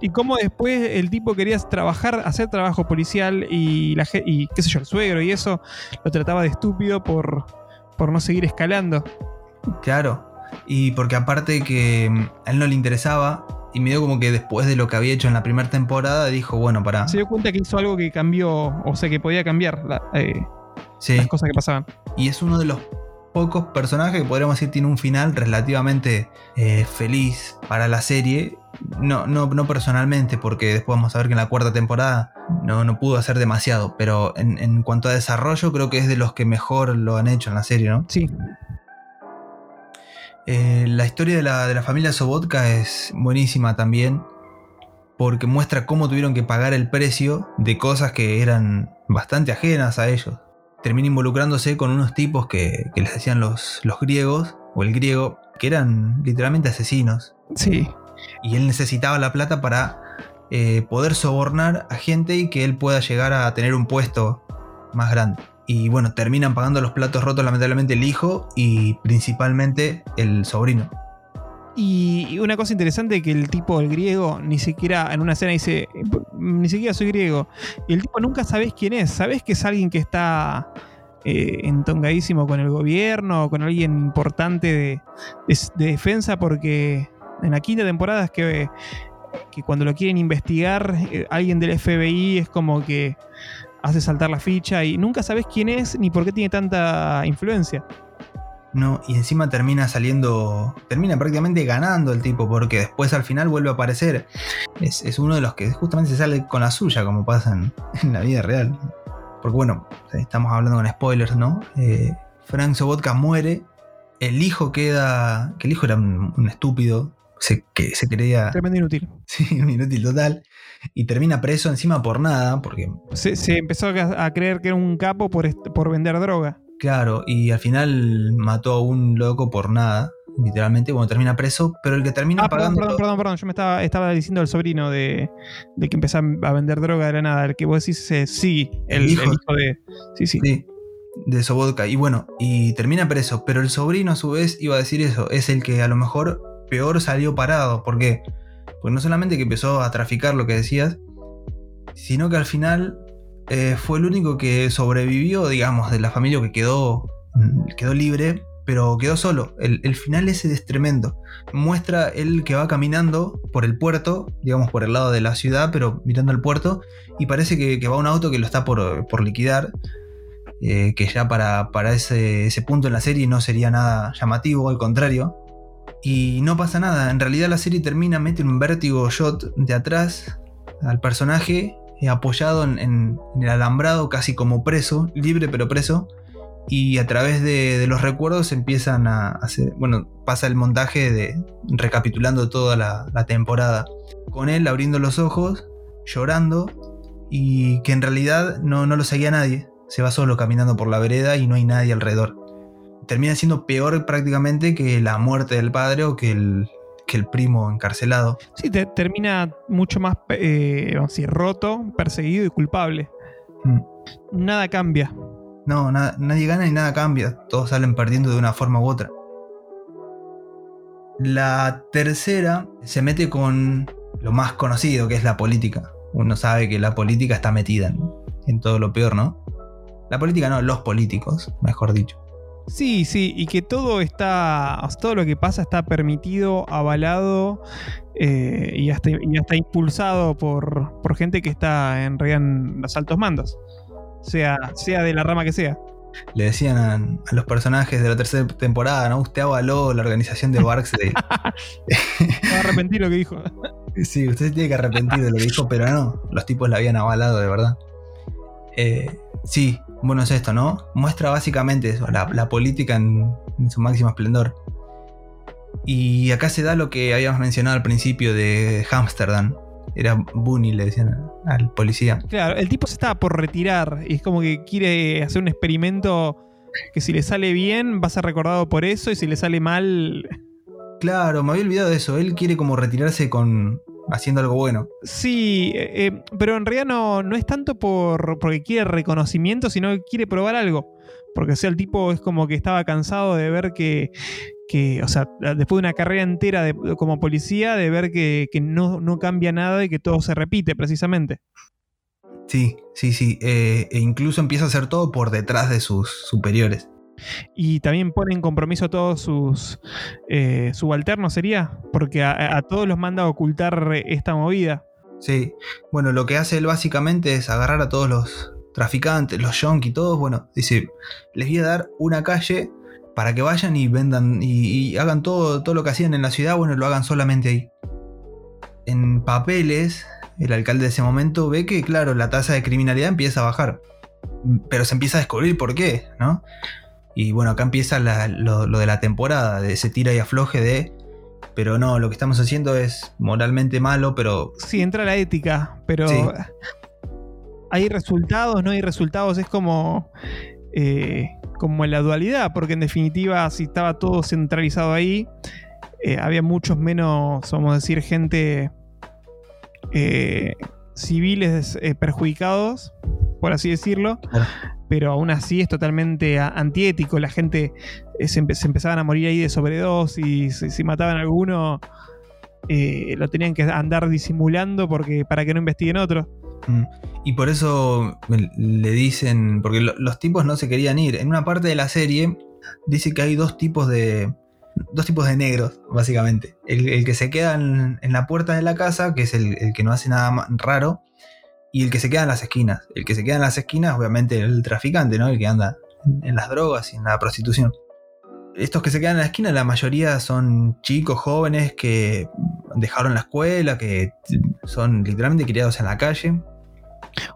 Y cómo después el tipo quería trabajar, hacer trabajo policial y, la, y qué sé yo, el suegro y eso lo trataba de estúpido por, por no seguir escalando. Claro, y porque aparte que a él no le interesaba, y me dio como que después de lo que había hecho en la primera temporada, dijo, bueno, para... Se dio cuenta que hizo algo que cambió, o sea, que podía cambiar la, eh, sí. las cosas que pasaban. Y es uno de los pocos personajes que podríamos decir tiene un final relativamente eh, feliz para la serie. No, no, no personalmente, porque después vamos a ver que en la cuarta temporada no, no pudo hacer demasiado, pero en, en, cuanto a desarrollo creo que es de los que mejor lo han hecho en la serie, ¿no? Sí. Eh, la historia de la, de la familia Sobotka es buenísima también, porque muestra cómo tuvieron que pagar el precio de cosas que eran bastante ajenas a ellos. Termina involucrándose con unos tipos que, que les decían los, los griegos, o el griego, que eran literalmente asesinos. Sí. Y él necesitaba la plata para eh, poder sobornar a gente y que él pueda llegar a tener un puesto más grande. Y bueno, terminan pagando los platos rotos lamentablemente el hijo y principalmente el sobrino. Y una cosa interesante que el tipo, el griego, ni siquiera en una escena dice, ni siquiera soy griego. Y el tipo nunca sabes quién es. Sabes que es alguien que está eh, entongadísimo con el gobierno, con alguien importante de defensa, porque en la quinta temporada es que que cuando lo quieren investigar, eh, alguien del FBI es como que hace saltar la ficha y nunca sabes quién es ni por qué tiene tanta influencia. No, y encima termina saliendo, termina prácticamente ganando el tipo, porque después al final vuelve a aparecer. Es, es uno de los que justamente se sale con la suya, como pasa en, en la vida real. Porque bueno, estamos hablando con spoilers, ¿no? Eh, Frank Sobotka muere, el hijo queda, que el hijo era un, un estúpido, se, que se creía. Tremendo inútil. Sí, un inútil total. Y termina preso encima por nada, porque. Se, se empezó a creer que era un capo por, por vender droga. Claro, y al final mató a un loco por nada, literalmente, cuando termina preso, pero el que termina ah, pagando. Perdón, perdón, perdón, yo me estaba, estaba diciendo al sobrino de, de, que empezó a vender droga de la nada, el que vos decís eh, sí, el, el, hijo, el, hijo, de. Sí, sí. sí de Sobotka. Y bueno, y termina preso, pero el sobrino a su vez iba a decir eso, es el que a lo mejor peor salió parado. ¿Por qué? Pues no solamente que empezó a traficar lo que decías, sino que al final eh, fue el único que sobrevivió, digamos, de la familia que quedó, quedó libre, pero quedó solo. El, final ese es tremendo. Muestra él que va caminando por el puerto, digamos por el lado de la ciudad, pero mirando el puerto, y parece que, va un auto que lo está por, liquidar. Eh, que ya para, para ese, ese punto en la serie no sería nada llamativo, al contrario, y no pasa nada. En realidad la serie termina, mete un vértigo shot de atrás al personaje, eh, apoyado en, el alambrado, casi como preso, libre pero preso. Y a través de, los recuerdos empiezan a hacer. Bueno, pasa el montaje de. recapitulando toda la, la temporada. Con él abriendo los ojos, llorando. Y que en realidad no, no lo seguía nadie. Se va solo caminando por la vereda y no hay nadie alrededor termina siendo peor prácticamente que la muerte del padre o que el, que el primo encarcelado. Sí, te, termina mucho más eh, decir, roto, perseguido y culpable. Mm. Nada cambia. No, nada, nadie gana y nada cambia. Todos salen perdiendo de una forma u otra. La tercera se mete con lo más conocido que es la política. Uno sabe que la política está metida en, en todo lo peor, ¿no? La política no, los políticos, mejor dicho. Sí, sí, y que todo está, todo lo que pasa está permitido, avalado eh, y, hasta, y, hasta, impulsado por, por, gente que está en realidad en los altos mandos, sea, sea de la rama que sea. Le decían a, a los personajes de la tercera temporada, ¿no? Usted avaló la organización de Barksdale. Va a arrepentir lo que dijo. sí, usted tiene que arrepentir de lo que dijo, pero no, los tipos la habían avalado de verdad. Eh, Sí, bueno, es esto, ¿no? Muestra básicamente eso, la, la política en, en su máximo esplendor. Y acá se da lo que habíamos mencionado al principio de Amsterdam. Era Bunny, le decían al policía. Claro, el tipo se estaba por retirar y es como que quiere hacer un experimento que si le sale bien va a ser recordado por eso y si le sale mal... Claro, me había olvidado de eso. Él quiere como retirarse con haciendo algo bueno. Sí, eh, eh, pero en realidad no, no es tanto por porque quiere reconocimiento, sino que quiere probar algo. Porque o sea, el tipo es como que estaba cansado de ver que, que o sea, después de una carrera entera de- como policía, de ver que, que no, no cambia nada y que todo se repite precisamente. Sí, sí, sí. eh, e incluso empieza a hacer todo por detrás de sus superiores. Y también pone en compromiso a todos sus eh, subalternos, ¿sería? Porque a, todos los manda a ocultar esta movida. Sí. Bueno, lo que hace él básicamente es agarrar a todos los traficantes, los yonkis, todos. Bueno, dice, les voy a dar una calle para que vayan y vendan y, y hagan todo, todo lo que hacían en la ciudad, bueno, lo hagan solamente ahí. En papeles, el alcalde de ese momento ve que, claro, la tasa de criminalidad empieza a bajar. Pero se empieza a descubrir por qué, ¿no? Y bueno, acá empieza la- lo, lo de la temporada, de ese tira y afloje de... Pero no, lo que estamos haciendo es moralmente malo, pero Sí, entra la ética, pero Sí. hay resultados, no hay resultados, es como, eh, como la dualidad, porque en definitiva si estaba todo centralizado ahí, eh, había muchos menos, vamos a decir, gente eh, civiles eh, perjudicados, por así decirlo, Claro. Pero aún así es totalmente antiético, la gente eh, se, empe- empezaban a morir ahí de sobredosis, si, si mataban a alguno eh, lo tenían que andar disimulando porque para que no investiguen otro. Mm. Y por eso le dicen, porque lo- los tipos no se querían ir. En una parte de la serie dice que hay dos tipos de dos tipos de negros, básicamente. El, que se queda en, la puerta de la casa, que es el, el que no hace nada raro, y el que se queda en las esquinas. El que se queda en las esquinas, obviamente, el traficante, ¿no? El que anda en, las drogas y en la prostitución. Estos que se quedan en la esquina, la mayoría son chicos jóvenes que dejaron la escuela, que son literalmente criados en la calle.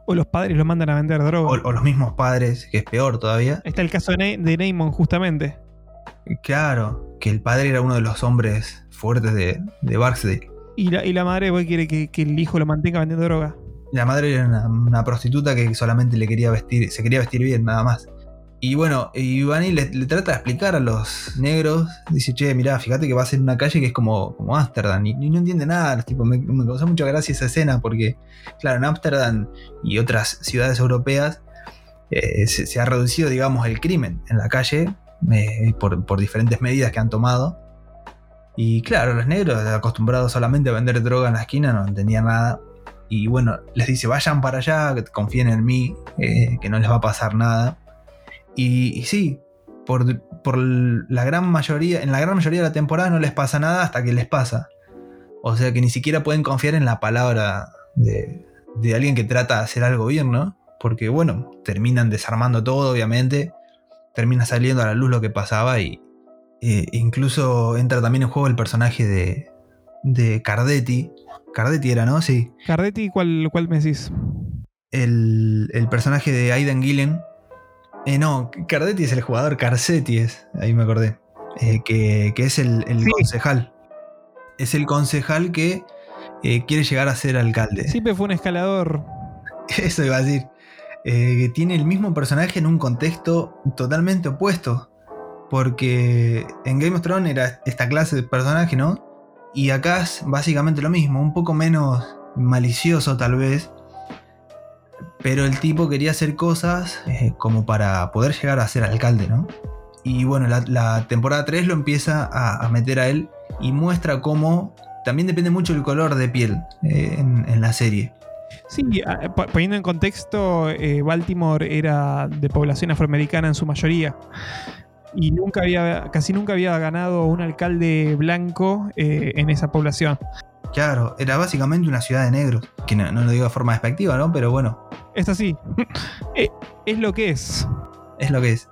O los padres los mandan a vender droga. O, o los mismos padres, que es peor todavía. Está el caso de, de Neymon, justamente. Claro, que el padre era uno de los hombres fuertes de, de Barksdale. Y la, y la madre quiere que, que el hijo lo mantenga vendiendo droga. La madre era una, prostituta que solamente le quería vestir, se quería vestir bien, nada más. Y bueno, Ivani le, le trata de explicar a los negros, dice, che, mirá, fíjate que va a ser una calle que es como, como Ámsterdam, y, no entiende nada, tipo, me, me causó mucha gracia esa escena, porque, claro, en Ámsterdam y otras ciudades europeas eh, se, se ha reducido, digamos, el crimen en la calle eh, por, por diferentes medidas que han tomado. Y claro, los negros, acostumbrados solamente a vender droga en la esquina, no entendían nada. Y bueno, les dice, vayan para allá, confíen en mí, eh, que no les va a pasar nada. Y, y sí, por, por la gran mayoría, en la gran mayoría de la temporada no les pasa nada hasta que les pasa. O sea que ni siquiera pueden confiar en la palabra de, de alguien que trata de hacer algo bien, ¿no? Porque bueno, terminan desarmando todo, obviamente. Termina saliendo a la luz lo que pasaba y eh, incluso entra también en juego el personaje de, de Cardetti. Cardetti era, ¿no? Sí. Cardetti, ¿cuál, cuál me decís? El, el personaje de Aidan Gillen. Eh, no, Cardetti es el jugador, Carcetti es, ahí me acordé. Eh, que, que es el, el Sí. concejal. Es el concejal que eh, quiere llegar a ser alcalde. Siempre fue un escalador. Eso iba a decir. Eh, que tiene el mismo personaje en un contexto totalmente opuesto. Porque en Game of Thrones era esta clase de personaje, ¿no? Y acá es básicamente lo mismo, un poco menos malicioso tal vez. Pero el tipo quería hacer cosas eh, como para poder llegar a ser alcalde, ¿no? Y bueno, la, temporada 3 lo empieza a, meter a él y muestra cómo también depende mucho el color de piel eh, en, la serie. Sí, poniendo en contexto, eh, Baltimore era de población afroamericana en su mayoría. Y nunca había, casi nunca había ganado un alcalde blanco eh, en esa población. Claro, era básicamente una ciudad de negros. Que no, no lo digo de forma despectiva, ¿no? Pero bueno, Es así. Eh, es lo que es. es lo que es.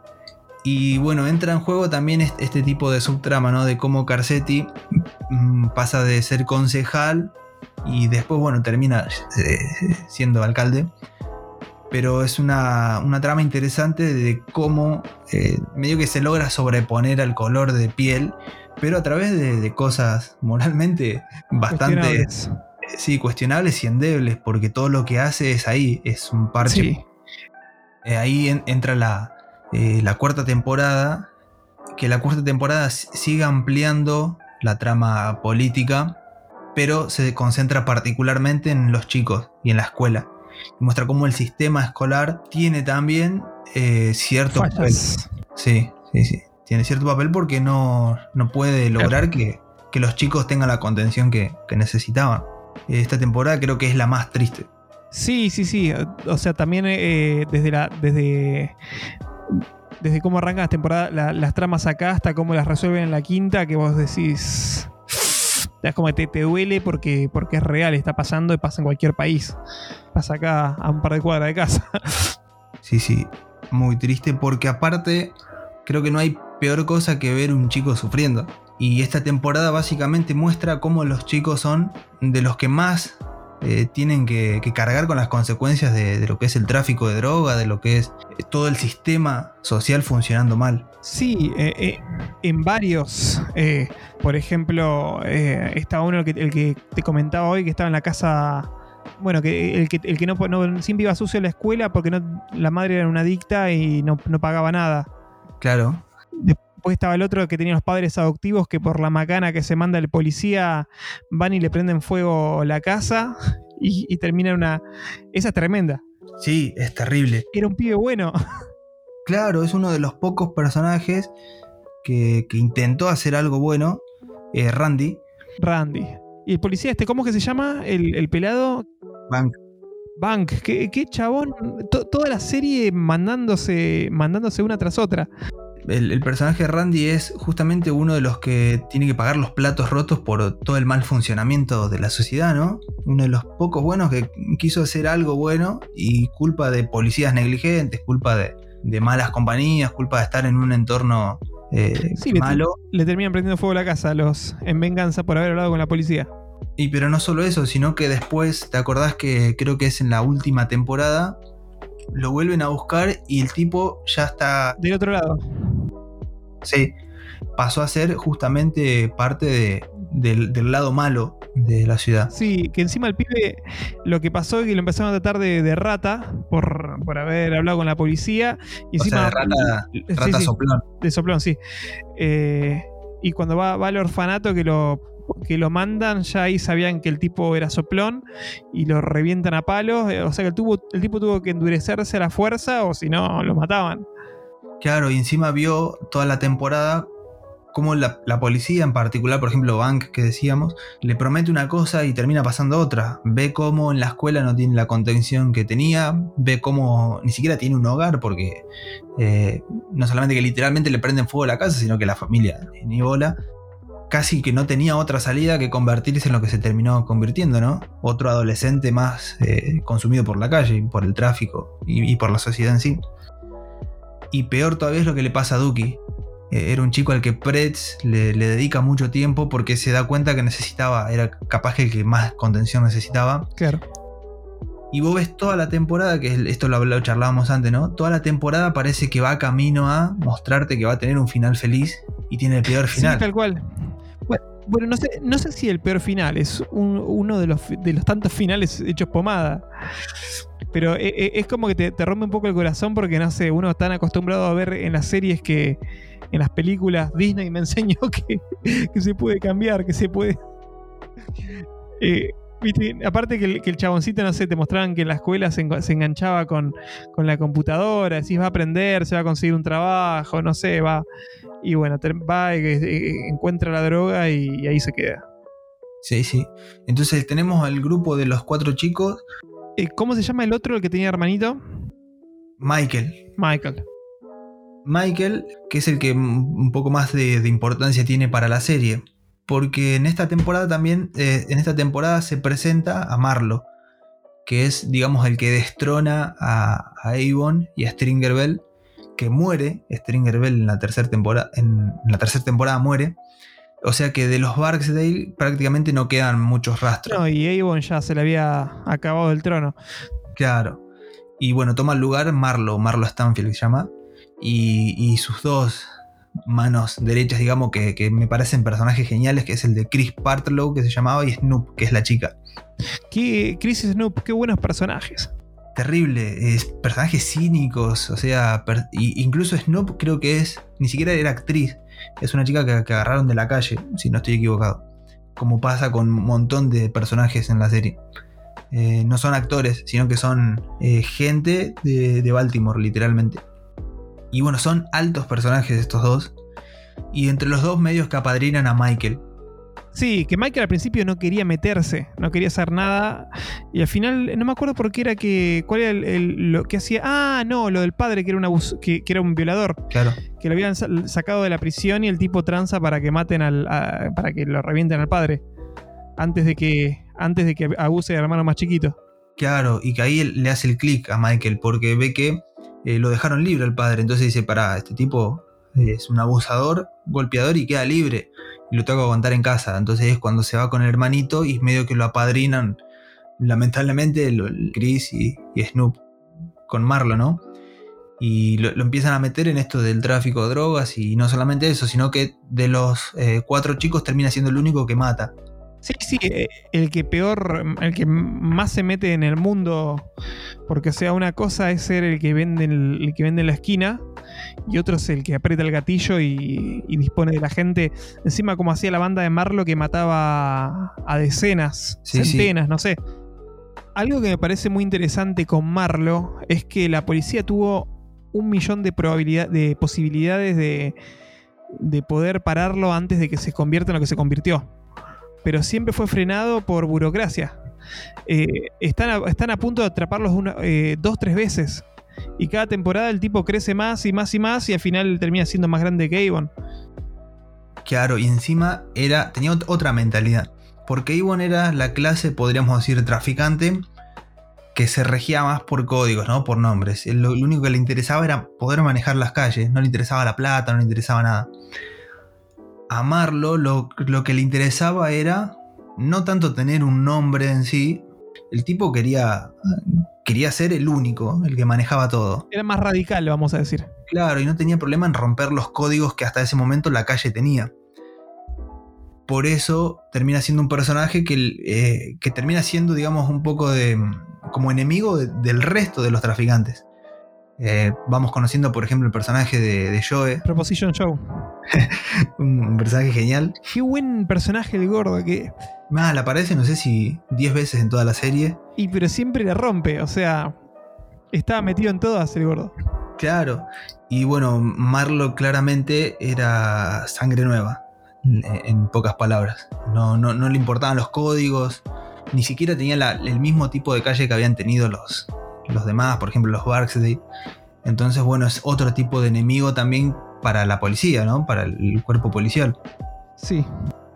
Y bueno, entra en juego también est- este tipo de subtrama, ¿no? De cómo Carcetti mm, pasa de ser concejal y después, bueno, termina eh, siendo alcalde. Pero es una, una trama interesante de cómo eh, medio que se logra sobreponer al color de piel, pero a través de, de cosas moralmente bastante Cuestionables. eh, sí, cuestionables y endebles, porque todo lo que hace es ahí, es un parche. Sí. Eh, ahí en- entra la, eh, la cuarta temporada, que la cuarta temporada sigue ampliando la trama política, pero se concentra particularmente en los chicos y en la escuela. Y muestra cómo el sistema escolar tiene también eh, cierto papel. Sí, sí, sí. Tiene cierto papel porque no, no puede lograr que, que los chicos tengan la contención que, que necesitaban. Esta temporada creo que es la más triste. Sí, sí, sí. O sea, también eh, desde la. desde. Desde cómo arrancan las temporadas, la- las tramas acá hasta cómo las resuelven en la quinta, que vos decís. Es como que te, te duele porque, porque es real, está pasando y pasa en cualquier país. Pasa acá a un par de cuadras de casa. Sí, sí, muy triste porque aparte creo que no hay peor cosa que ver un chico sufriendo. Y esta temporada básicamente muestra cómo los chicos son de los que más eh, tienen que, que cargar con las consecuencias de, de lo que es el tráfico de droga, de lo que es todo el sistema social funcionando mal. Sí, eh, eh, en varios. eh, por ejemplo, eh, está uno el que, el que te comentaba hoy que estaba en la casa. Bueno, que el que, el que no, no- siempre iba sucio a la escuela porque no, la madre era una adicta y no, no pagaba nada. Claro, Después estaba el otro que tenía los padres adoptivos que por la macana que se manda el policía van y le prenden fuego la casa y, y termina una. Esa es tremenda. sí, es terrible. Era un pibe bueno. Claro, es uno de los pocos personajes que, que intentó hacer algo bueno, eh, Randy. Randy. Y el policía este, ¿cómo que se llama? El, el pelado. Bank. Bank, qué, qué chabón. To- toda la serie mandándose, mandándose una tras otra. El, el personaje de Randy es justamente uno de los que tiene que pagar los platos rotos por todo el mal funcionamiento de la sociedad, ¿no? Uno de los pocos buenos que quiso hacer algo bueno y culpa de policías negligentes, culpa de, de malas compañías, culpa de estar en un entorno eh, Sí, le- malo. Le terminan prendiendo fuego la casa a los en venganza por haber hablado con la policía. Y pero no solo eso, sino que después, ¿te acordás que creo que es en la última temporada? Lo vuelven a buscar y el tipo ya está Del otro lado. Sí, pasó a ser justamente parte de- del, del lado malo de la ciudad. Sí, que encima el pibe lo que pasó es que lo empezaron a tratar de, de rata por, por haber hablado con la policía. Y o sea, encima. de rata, Sí, rata sí, soplón. de soplón, sí. Eh, y cuando va, va al orfanato que lo, que lo mandan, ya ahí sabían que el tipo era soplón y lo revientan a palos. eh, O sea que el, el tipo tuvo que endurecerse a la fuerza o si no, lo mataban. Claro, y encima vio toda la temporada cómo la, policía, en particular, por ejemplo, Bank, que decíamos, le promete una cosa y termina pasando otra. Ve cómo en la escuela no tiene la contención que tenía, ve cómo ni siquiera tiene un hogar, porque eh, no solamente que literalmente le prenden fuego a la casa, sino que la familia ni bola. Casi que no tenía otra salida que convertirse en lo que se terminó convirtiendo, ¿no? Otro adolescente más eh, consumido por la calle, por el tráfico y, y por la sociedad en sí. Y peor todavía es lo que le pasa a Duki. Eh, Era un chico al que Pretz le, le dedica mucho tiempo porque se da cuenta que necesitaba, era capaz que el que más contención necesitaba. Claro. Y vos ves toda la temporada, que es- esto lo, lo charlábamos antes, ¿no? Toda la temporada parece que va camino a mostrarte que va a tener un final feliz y tiene el peor final. Sí, tal cual. Bueno, bueno, no, sé, no sé si el peor final es un- uno de los, de los tantos finales hechos pomada. Pero e- e- es como que te, te rompe un poco el corazón porque, no sé, uno tan acostumbrado a ver en las series que en las películas Disney me enseñó que, que se puede cambiar, que se puede... Eh, viste, aparte que el, que el chaboncito, no sé, te mostraban que en la escuela se, enganchaba con, con la computadora, decís va a aprender, se va a conseguir un trabajo, no sé, va... Y bueno, va y eh, encuentra la droga y, y ahí se queda. Sí, sí. Entonces tenemos al grupo de los cuatro chicos. Eh, ¿Cómo se llama el otro, el que tenía hermanito? Michael. Michael. Michael, que es el que un poco más de, de importancia tiene para la serie. Porque en esta temporada también, eh, en esta temporada se presenta a Marlo, que es, digamos, el que destrona a, a Avon y a Stringer Bell, que muere. Stringer Bell en la tercera temporada, en, en la tercera temporada muere. O sea que de los Barksdale prácticamente no quedan muchos rastros. No, y Avon ya se le había acabado el trono. Claro. Y bueno, toma el lugar Marlo, Marlo Stanfield se llama. Y, y sus dos manos derechas, digamos, que, que, me parecen personajes geniales, que es el de Chris Partlow, que se llamaba, y Snoop, que es la chica. ¿Qué, Chris y Snoop, qué buenos personajes. Terrible, es, personajes cínicos, o sea, per, incluso Snoop creo que es, ni siquiera era actriz, es una chica que, que, agarraron de la calle, si no estoy equivocado. Como pasa con un montón de personajes en la serie. Eh, no son actores, sino que son eh, gente de, de Baltimore, literalmente. Y bueno, son altos personajes estos dos. Y entre los dos medios que apadrinan a Michael. Sí, que Michael al principio no quería meterse, no quería hacer nada. Y al final, no me acuerdo por qué era que. ¿Cuál era el, el, lo que hacía? Ah, no, lo del padre que era un abus que, que, era un violador. Claro. Que lo habían sacado de la prisión y el tipo tranza para que maten al. A, para que lo revienten al padre. Antes de que. Antes de que abuse del hermano más chiquito. Claro, y que ahí le hace el clic a Michael, porque ve que eh, lo dejaron libre al padre. Entonces dice, pará, este tipo es un abusador, golpeador y queda libre. Y lo tengo que aguantar en casa. Entonces es cuando se va con el hermanito y medio que lo apadrinan, lamentablemente, Chris y, Snoop con Marlo, ¿no? Y lo, lo, empiezan a meter en esto del tráfico de drogas y no solamente eso, sino que de los eh, cuatro chicos termina siendo el único que mata. Sí, sí, eh, el que peor, el que más se mete en el mundo, porque o sea, una cosa es ser el que vende, el, el que vende en la esquina y otro es el que aprieta el gatillo y, y, dispone de la gente. Encima, como hacía la banda de Marlo que mataba a decenas, sí, centenas, sí. no sé. Algo que me parece muy interesante con Marlo es que la policía tuvo un millón de, probabilidad, de posibilidades de, de poder pararlo antes de que se convierta en lo que se convirtió pero siempre fue frenado por burocracia. Eh, están, a, punto de atraparlos una, eh, dos, tres veces. Y cada temporada el tipo crece más y más y más y al final termina siendo más grande que Avon. Claro, y encima era, tenía otra mentalidad. Porque Avon era la clase, podríamos decir, traficante que se regía más por códigos, ¿no? Por nombres. Lo único que le interesaba era poder manejar las calles. No le interesaba la plata, no le interesaba nada amarlo, lo, lo, que le interesaba era no tanto tener un nombre en sí. El tipo quería, quería ser el único, el que manejaba todo. Era más radical, vamos a decir. Claro, y no tenía problema en romper los códigos que hasta ese momento la calle tenía. Por eso termina siendo un personaje que, eh, que termina siendo, digamos, un poco de como enemigo de, del resto de los traficantes. Eh, vamos conociendo, por ejemplo, el personaje de, de Joe. Proposition Show. un personaje genial. Qué buen personaje el gordo que. Mal, aparece, no sé si 10 veces en toda la serie. Y pero siempre la rompe, o sea. Estaba metido en todas el gordo. Claro. Y bueno, Marlo claramente era sangre nueva. En, en pocas palabras. No, no, no, le importaban los códigos. Ni siquiera tenía la, el mismo tipo de calle que habían tenido los, los demás, por ejemplo los Barksdale. Entonces, bueno, es otro tipo de enemigo también para la policía, ¿no? Para el cuerpo policial. Sí.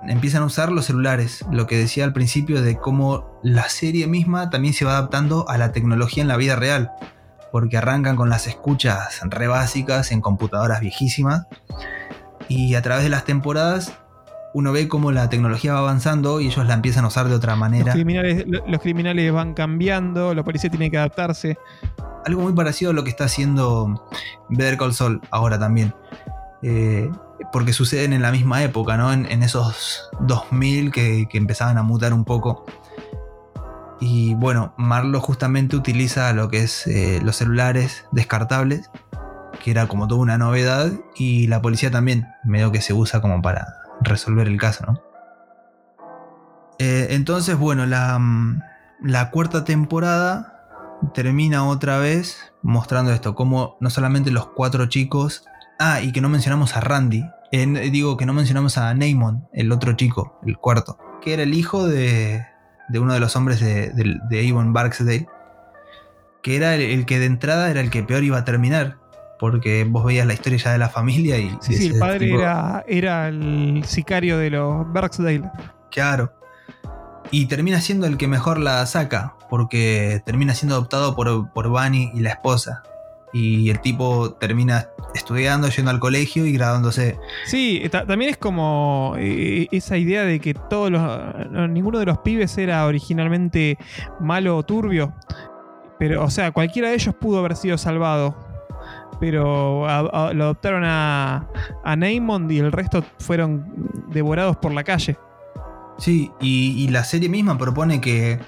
Empiezan a usar los celulares, lo que decía al principio de cómo la serie misma también se va adaptando a la tecnología en la vida real, porque arrancan con las escuchas re básicas en computadoras viejísimas y a través de las temporadas uno ve cómo la tecnología va avanzando y ellos la empiezan a usar de otra manera. Los criminales, los criminales van cambiando, la policía tiene que adaptarse. Algo muy parecido a lo que está haciendo Better Call Saul ahora también. Eh, porque suceden en la misma época, ¿no? En, en esos 2000 que, que, empezaban a mutar un poco. Y bueno, Marlo justamente utiliza lo que es eh, los celulares descartables, que era como toda una novedad, y la policía también, medio que se usa como para resolver el caso, ¿no? Eh, entonces, bueno, la, la, cuarta temporada termina otra vez mostrando esto, como no solamente los cuatro chicos, ah, y que no mencionamos a Randy, digo que no mencionamos a Namon, el otro chico, el cuarto, que era el hijo de, de uno de los hombres de, de, de Avon Barksdale, que era el que de entrada era el que peor iba a terminar, porque vos veías la historia ya de la familia y... Sí, sí el padre tipo... era, era el sicario de los Barksdale. Claro. Y termina siendo el que mejor la saca, porque termina siendo adoptado por, por Bunny y la esposa. Y el tipo termina estudiando, yendo al colegio y graduándose. Sí, también es como eh, esa idea de que todos los. Ninguno de los pibes era originalmente malo o turbio Pero, o sea, cualquiera de ellos pudo haber sido salvado. Pero lo adoptaron a, a Neymond y el resto fueron devorados por la calle. Sí, y, la serie misma propone que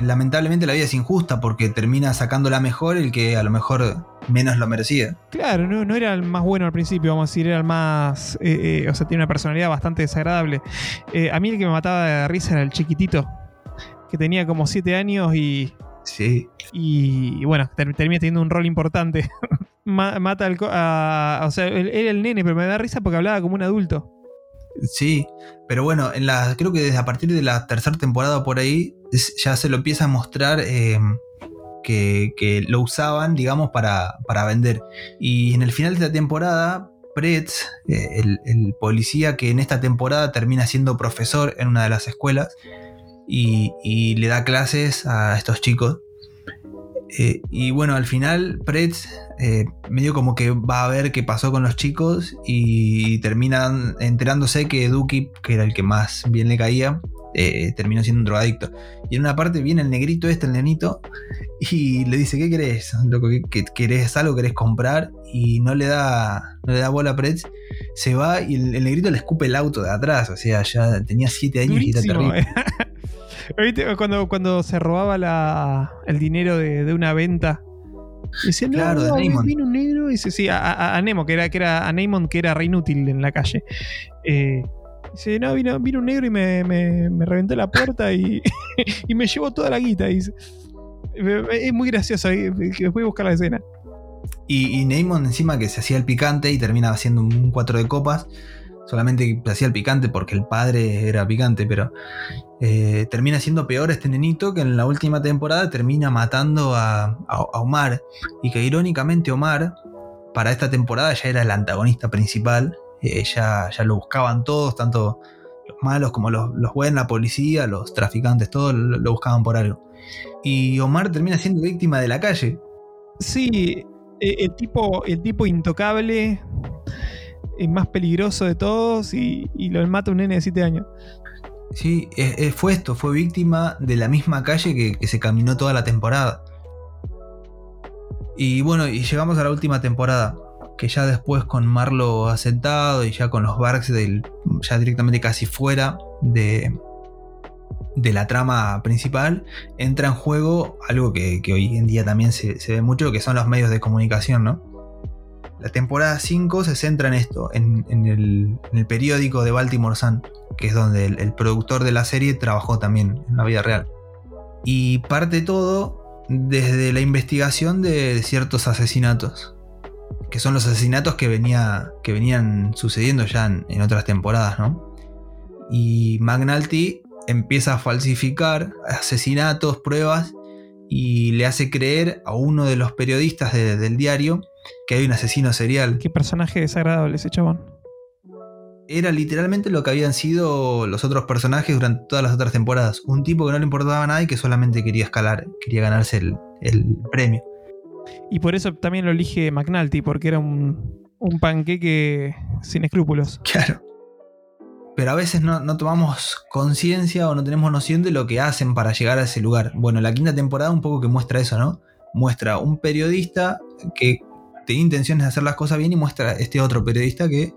lamentablemente la vida es injusta porque termina sacando la mejor el que a lo mejor menos lo merecía. Claro, no, no era el más bueno al principio, vamos a decir, era el más. Eh, eh, o sea, tiene una personalidad bastante desagradable. Eh, a mí el que me mataba de risa era el chiquitito, que tenía como 7 años y. Sí. Y, bueno, termina teniendo un rol importante. Mata al. o sea, era el nene, pero me da risa porque hablaba como un adulto. Sí, pero bueno, en la, creo que desde a partir de la tercera temporada por ahí ya se lo empieza a mostrar em, que, lo usaban, digamos, para, vender. Y en el final de la temporada, Pretz, eh, el, policía que en esta temporada termina siendo profesor en una de las escuelas y, y le da clases a estos chicos, eh, y bueno, al final Pretz eh, medio como que va a ver qué pasó con los chicos y termina enterándose que Duki, que era el que más bien le caía, eh, terminó siendo un drogadicto. Y en una parte viene el negrito este, el nenito, y le dice, ¿qué querés? Loco, ¿qué, querés algo? ¿Querés comprar? Y no le da, no le da bola a Pretz. Se va y el, negrito le escupe el auto de atrás. O sea, ya tenía 7 años y era terrible. Cuando, cuando se robaba el dinero de, una venta. Decía, no, claro, no, vino un negro. Y dice, sí, a, Nemo, que era, que era a Neymon, que era re inútil en la calle. Eh, dice, no, vino, vino un negro y me, me, reventó la puerta y, y, me llevó toda la guita. Dice. Es muy gracioso. Voy a buscar la escena. Y, y Neymon encima que se hacía el picante y termina haciendo un cuatro de copas solamente hacía el picante porque el padre era picante, pero eh, termina siendo peor este nenito que en la última temporada termina matando a, Omar. Y que irónicamente Omar, para esta temporada ya era el antagonista principal. Eh, ya, lo buscaban todos, tanto los malos como los, buenos, la policía, los traficantes, todos lo, buscaban por algo. Y Omar termina siendo víctima de la calle. Sí, e, el tipo, el tipo intocable es más peligroso de todos y, lo mata un nene de 7 años. Sí, fue esto, fue víctima de la misma calle que, se caminó toda la temporada. Y bueno, y llegamos a la última temporada, que ya después con Marlo asentado y ya con los Barks ya directamente casi fuera de, de la trama principal, entra en juego algo que, hoy en día también se, se, ve mucho, que son los medios de comunicación, ¿no? La temporada 5 se centra en esto, en, el, periódico de Baltimore Sun, que es donde el, productor de la serie trabajó también en la vida real. Y parte todo desde la investigación de, ciertos asesinatos, que son los asesinatos que, venía, que venían sucediendo ya en, otras temporadas, ¿no? Y McNulty empieza a falsificar asesinatos, pruebas, y le hace creer a uno de los periodistas del diario que hay un asesino serial. Qué personaje desagradable ese chabón. Era literalmente lo que habían sido los otros personajes durante todas las otras temporadas. Un tipo que no le importaba nada y que solamente quería escalar, quería ganarse el, premio. Y por eso también lo elige McNulty, porque era un, un panqueque sin escrúpulos. Claro. Pero a veces no, no tomamos conciencia o no tenemos noción de lo que hacen para llegar a ese lugar. Bueno, la quinta temporada un poco que muestra eso, ¿no? Muestra un periodista que tenía intenciones de hacer las cosas bien y muestra este otro periodista que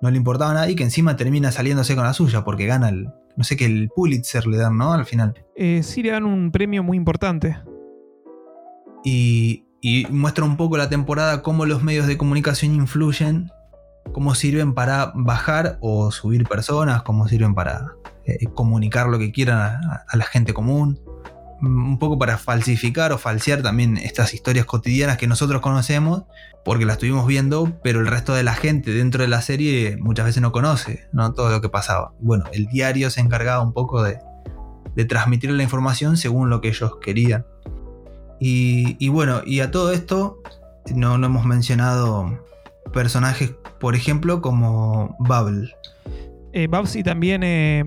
no le importaba nada y que encima termina saliéndose con la suya porque gana el, no sé qué, el Pulitzer le dan, ¿no? Al final. Eh, sí, le dan un premio muy importante. Y, muestra un poco la temporada cómo los medios de comunicación influyen, cómo sirven para bajar o subir personas, cómo sirven para eh, comunicar lo que quieran a la gente común un poco para falsificar o falsear también estas historias cotidianas que nosotros conocemos, porque las estuvimos viendo, pero el resto de la gente dentro de la serie muchas veces no conoce ¿no? todo lo que pasaba. Bueno, el diario se encargaba un poco de, transmitir la información según lo que ellos querían. Y, bueno, y a todo esto no, hemos mencionado personajes, por ejemplo, como Bubble. Eh, Babsy también eh,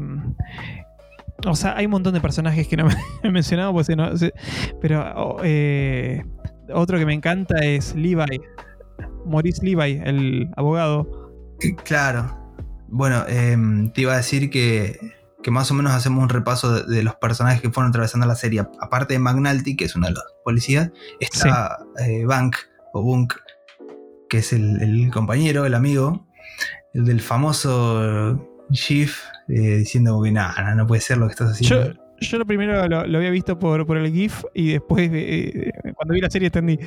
o sea, hay un montón de personajes que no me he mencionado, pues, no, pero oh, eh, otro que me encanta es Levi, Maurice Levi, el abogado. Claro. Bueno, em, te iba a decir que, que, más o menos hacemos un repaso de, los personajes que fueron atravesando la serie. Aparte de McNulty, que es uno de los policías, está eh, Bank o Bunk, que es el, el compañero, el amigo, el del famoso Chief, eh, diciendo que nada, no puede ser lo que estás haciendo. Yo, yo lo primero lo, lo había visto por, por el GIF y después, eh, cuando vi la serie, entendí.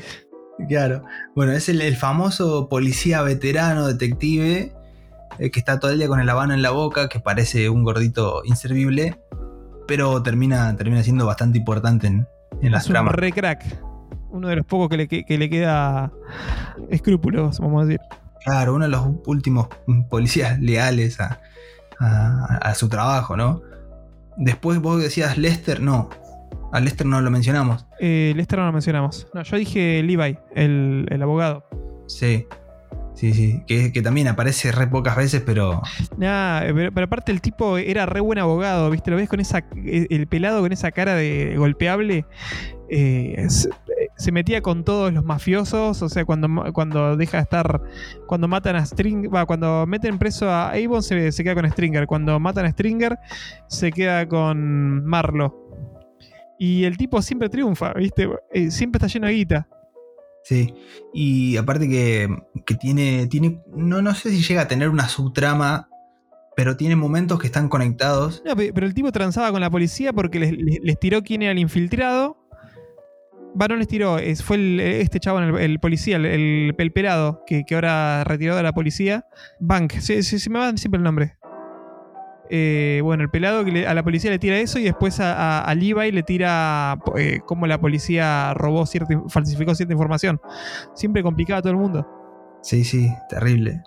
Claro. Bueno, es el, el famoso policía veterano, detective, eh, que está todo el día con el habano en la boca, que parece un gordito inservible, pero termina, termina siendo bastante importante en, en las Es un tramas. re crack. Uno de los pocos que le, que, que le queda escrúpulos, vamos a decir. Claro, uno de los últimos policías leales a, a- a su trabajo, ¿no? Después vos decías Lester, no. A Lester no lo mencionamos. Eh, Lester no lo mencionamos. No, yo dije Levi, el, el abogado. Sí. Sí, sí. Que, que también aparece re pocas veces, pero. Nah, pero, pero aparte el tipo era re buen abogado, ¿viste? Lo ves con esa. El pelado con esa cara de golpeable. eh, se metía con todos los mafiosos. O sea, cuando, cuando deja de estar. Cuando matan a Stringer. Va, cuando meten preso a Avon se, se queda con Stringer. Cuando matan a Stringer, se queda con Marlo. Y el tipo siempre triunfa, ¿viste? Eh, siempre está lleno de guita. Sí. Y aparte que, que tiene. tiene no, no sé si llega a tener una subtrama. Pero tiene momentos que están conectados. No, pe- pero el tipo transaba con la policía porque les, les- les tiró quién era el infiltrado. Va, no les tiró, fue este chavo, el, policía, el, el, el pelado, que, que ahora retirado de la policía. Bank, se, me va siempre el nombre. Eh, bueno, el pelado que a la policía le tira eso y después a, a, a Levi le tira eh, cómo la policía robó cierta, falsificó cierta información. Siempre complicaba a todo el mundo. Sí, sí, terrible.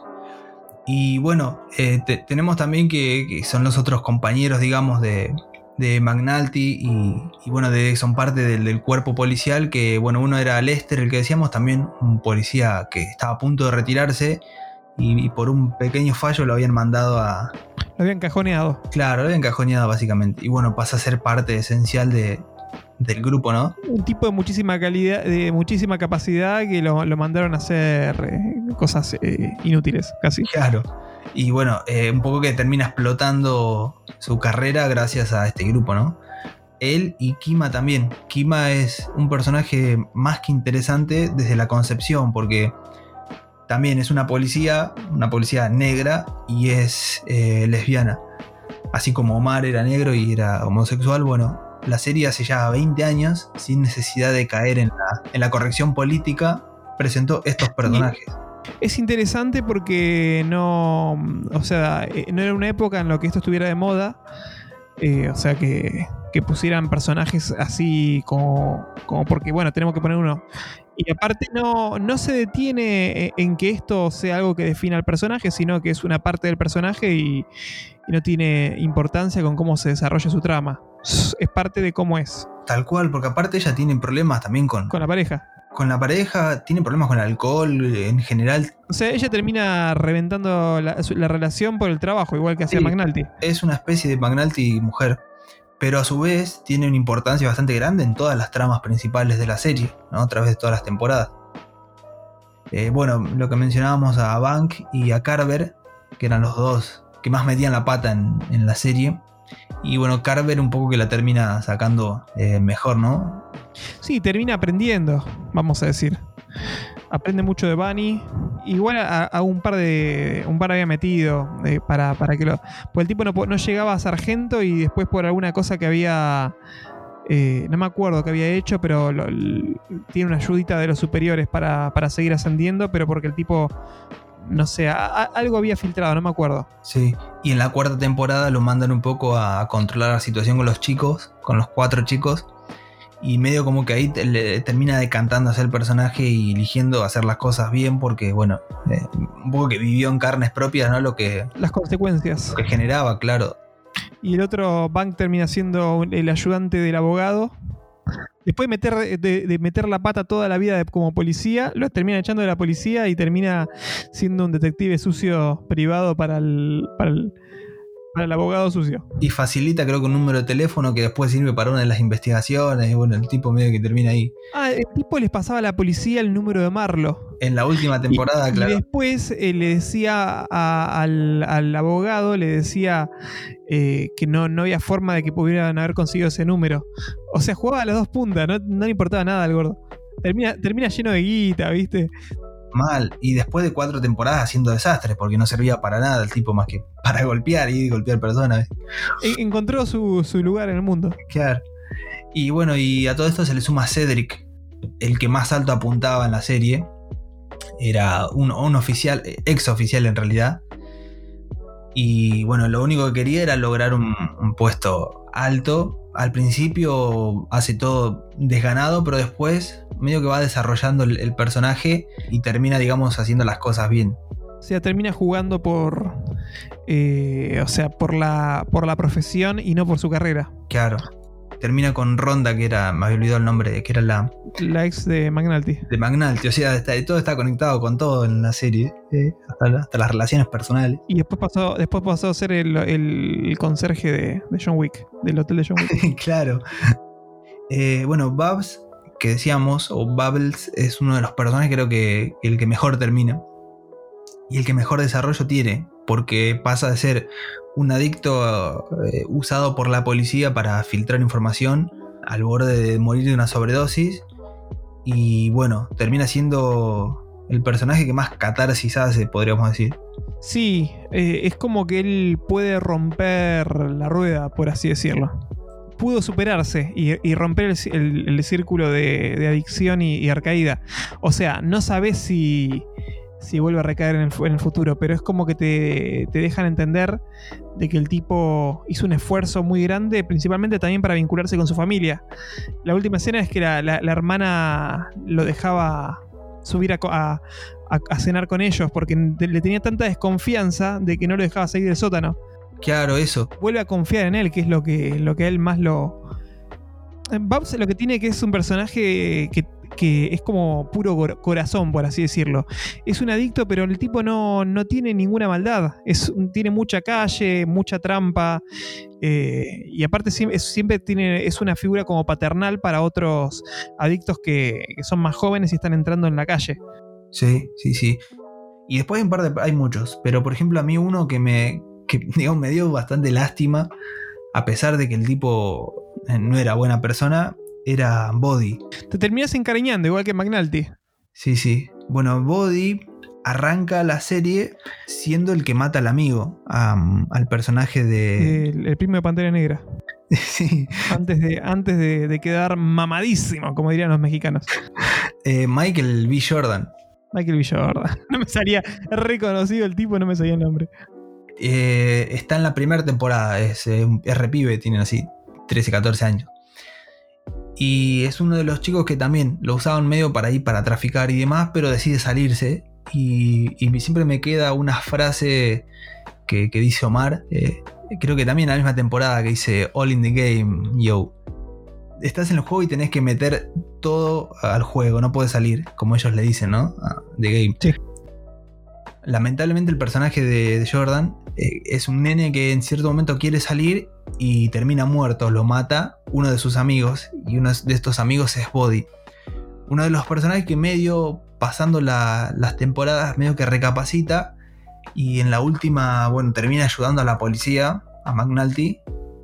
Y bueno, eh, te- tenemos también que, que son los otros compañeros, digamos, de, de McNulty y, y bueno, de, son parte del, del cuerpo policial, que bueno, uno era Lester, el que decíamos, también un policía que estaba a punto de retirarse y, y por un pequeño fallo lo habían mandado a... Lo habían cajoneado. Claro, lo habían cajoneado básicamente. Y bueno, pasa a ser parte esencial de, del grupo, ¿no? Un tipo de muchísima calidad, de muchísima capacidad que lo, lo mandaron a hacer eh, cosas eh, inútiles, casi. Claro. Y bueno, eh, un poco que termina explotando su carrera gracias a este grupo, ¿no? Él y Kima también. Kima es un personaje más que interesante desde la concepción, porque también es una policía, una policía negra y es eh, lesbiana. Así como Omar era negro y era homosexual, bueno, la serie hace ya 20 años, sin necesidad de caer en la, en la corrección política, presentó estos personajes. Es interesante porque no. O sea, eh, no era una época en la que esto estuviera de moda. eh, o sea, que, que pusieran personajes así como, como porque, bueno, tenemos que poner uno. Y aparte no, no se detiene eh, en que esto sea algo que defina al personaje, sino que es una parte del personaje y, y no tiene importancia con cómo se desarrolla su trama. Es es parte de cómo es Tal cual, porque aparte ella tiene problemas también con, con la pareja. Con la pareja, tiene problemas con el alcohol en general. O sea, ella termina reventando la, relación por el trabajo, igual que hacía Sí. McNulty. Es una especie de McNulty mujer, pero a su vez tiene una importancia bastante grande en todas las tramas principales de la serie, ¿no? a través de todas las temporadas. Eh, bueno, lo que mencionábamos a Bank y a Carver, que eran los dos que más metían la pata en, en la serie. Y bueno, Carver un poco que la termina sacando eh, mejor, ¿no? Sí, termina aprendiendo, vamos a decir. Aprende mucho de Bunny. Igual a, a un par de. Un par había metido eh, para, para que lo. Pues el tipo no, no llegaba a sargento y después por alguna cosa que había. eh, no me acuerdo qué había hecho, pero lo- tiene una ayudita de los superiores para, para seguir ascendiendo, pero porque el tipo. No sé, a- a- algo había filtrado, no me acuerdo. Sí, y en la cuarta temporada lo mandan un poco a controlar la situación con los chicos, con los cuatro chicos, y medio como que ahí te- le termina decantándose el personaje y eligiendo hacer las cosas bien porque, bueno, eh, un poco que vivió en carnes propias, ¿no? Lo que, Las consecuencias. lo que generaba, claro. Y el otro Bank termina siendo el ayudante del abogado. Después de meter, de, de meter la pata toda la vida de- como policía, lo termina echando de la policía y termina siendo un detective sucio privado para el, para el, para el abogado sucio. Y facilita, creo que un número de teléfono que después sirve para una de las investigaciones. Y bueno, el tipo medio que termina ahí. Ah, el tipo les pasaba a la policía el número de Marlo. En la última temporada, y, claro. Y después eh, le decía a- al, al abogado, le decía eh, que no, no había forma de que pudieran haber conseguido ese número. O sea, jugaba a las dos puntas, no, no le importaba nada al gordo. Termina, termina lleno de guita, ¿viste? Mal. Y después de cuatro temporadas haciendo desastres, porque no servía para nada el tipo más que para golpear y golpear personas. En- encontró su, su lugar en el mundo. Claro. Y bueno, y a todo esto se le suma Cedric, el que más alto apuntaba en la serie. Era un, un oficial, eh, ex oficial en realidad. Y bueno, lo único que quería era lograr un, un puesto alto. Al principio hace todo desganado, pero después medio que va desarrollando el, el personaje y termina, digamos, haciendo las cosas bien. O sea, termina jugando por. eh, o sea, por la, por la profesión y no por su carrera. Claro. Termina con Ronda, que era, me había olvidado el nombre, que era la, La ex de McNulty. de McNulty. O sea, está- todo está conectado con todo en la serie. eh, hasta, la- hasta las relaciones personales. Y después pasó, después pasó a ser el, el conserje de, de John Wick, del hotel de John Wick. claro. Eh, bueno, Babs, que decíamos, o Bubbles, es uno de los personajes creo que el que mejor termina. Y el que mejor desarrollo tiene. Porque pasa de ser un adicto eh, usado por la policía para filtrar información al borde de morir de una sobredosis. Y bueno, termina siendo el personaje que más catarsis hace, podríamos decir. Sí, eh, es como que él puede romper la rueda, por así decirlo. Pudo superarse y, romper el, círculo de, adicción y, recaída. O sea, no sabes si, si vuelve a recaer en el, en el futuro, pero es como que te, te dejan entender de que el tipo hizo un esfuerzo muy grande, principalmente también para vincularse con su familia. La última escena es que la, la- hermana lo dejaba subir a, a- a- cenar con ellos porque le tenía tanta desconfianza de que no lo dejaba salir del sótano. Claro, eso. Vuelve a confiar en él, que es lo que, lo que a él más lo. Eh, Babs lo que tiene que es un personaje que, que es como puro cor- corazón, por así decirlo. Es un adicto, pero el tipo no, no tiene ninguna maldad. Es, tiene mucha calle, mucha trampa. eh, y aparte siempre tiene, es una figura como paternal para otros adictos que, que son más jóvenes y están entrando en la calle. Sí, sí, sí. Y después en parte hay muchos, pero por ejemplo a mí uno que me, que, digamos, me dio bastante lástima, a pesar de que el tipo eh, no era buena persona, era Body. Te terminas encariñando, igual que McNulty. Sí, sí. Bueno, Body arranca la serie siendo el que mata al amigo, am, al personaje de... El, el primo de Pantera Negra. Sí, Antes de, antes de, de quedar mamadísimo, como dirían los mexicanos. eh, Michael B. Jordan. Michael Villorda. No me salía reconocido el tipo, no me salía el nombre. Eh, está en la primera temporada, es, eh, un- es repibe, tienen así 13, 14 años. Y es uno de los chicos que también lo usaban medio para ir para traficar y demás, pero decide salirse. Y, y siempre me queda una frase que, que dice Omar, eh, creo que también en la misma temporada que dice All in the game, yo. Estás en el juego y tenés que meter todo al juego, no puedes salir, como ellos le dicen, ¿no? Ah, The game. Sí. Lamentablemente el personaje de Jordan eh, es un nene que en cierto momento quiere salir y termina muerto, lo mata uno de sus amigos y uno de estos amigos es Body. Uno de los personajes que medio pasando la- las temporadas medio que recapacita y en la última, bueno, termina ayudando a la policía, a McNulty,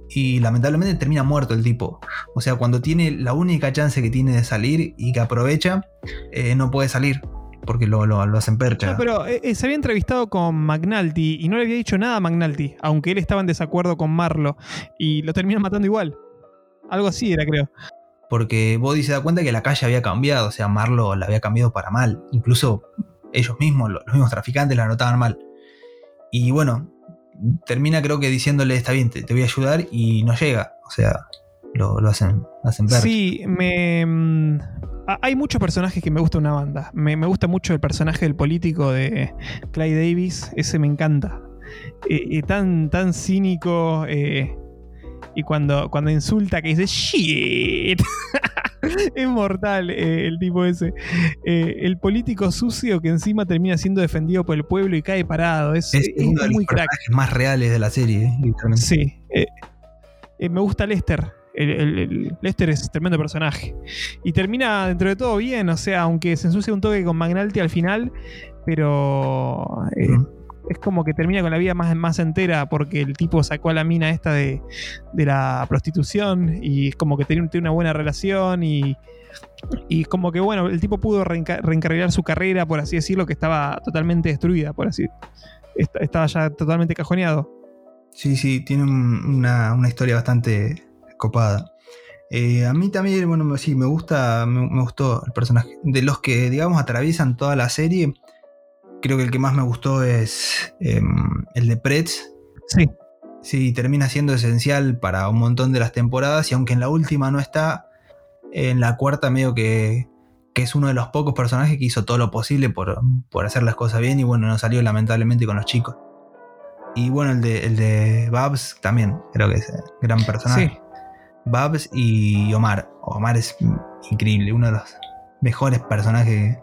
y lamentablemente termina muerto el tipo. O sea, cuando tiene la única chance que tiene de salir y que aprovecha, eh, no puede salir porque lo, lo, lo hacen percha. No, pero eh, eh, se había entrevistado con McNulty y no le había dicho nada a McNulty, aunque él estaba en desacuerdo con Marlo. Y lo terminan matando igual. Algo así era, creo. Porque Body se da cuenta que la calle había cambiado, o sea, Marlo la había cambiado para mal. Incluso ellos mismos, lo- los mismos traficantes, la notaban mal. Y bueno, termina creo que diciéndole, está bien, te, te voy a ayudar y no llega. O sea, lo, lo hacen, hacen percha. Sí, me. mm, ha- Hay muchos personajes que me gusta una banda. Me, me gusta mucho el personaje del político de Clay Davis. Ese me encanta. Eh, eh, tan, tan cínico. eh, y cuando, cuando insulta que dice shit. es mortal el tipo ese. El político sucio que encima termina siendo defendido por el pueblo y cae parado. Es, Es, es uno de los crack. personajes más reales de la serie. Sí. me gusta Lester. El, el- el- Lester es tremendo personaje. Y termina dentro de todo bien, o sea, aunque se ensucia un toque con Magnalti al final, pero eh, es como que termina con la vida más, más entera porque el tipo sacó a la mina esta de, de la prostitución y es como que tiene, tiene una buena relación y, y como que bueno, el tipo pudo reenca- reencarrilar su carrera, por así decirlo, que estaba totalmente destruida, por así est- Estaba ya totalmente cajoneado. Sí, sí, tiene un- una, una historia bastante copada. Eh, a mí también, bueno, sí, me gusta, me, me gustó el personaje. De los que, digamos, atraviesan toda la serie, creo que el que más me gustó es em, el de Pretz. Sí. Sí, termina siendo esencial para un montón de las temporadas y aunque en la última no está, en la cuarta medio que, que es uno de los pocos personajes que hizo todo lo posible por, por hacer las cosas bien y bueno, no salió lamentablemente con los chicos. Y bueno, el de, el de Babs también, creo que es eh, gran personaje. Sí. Babs y Omar. Omar es increíble, uno de los mejores personajes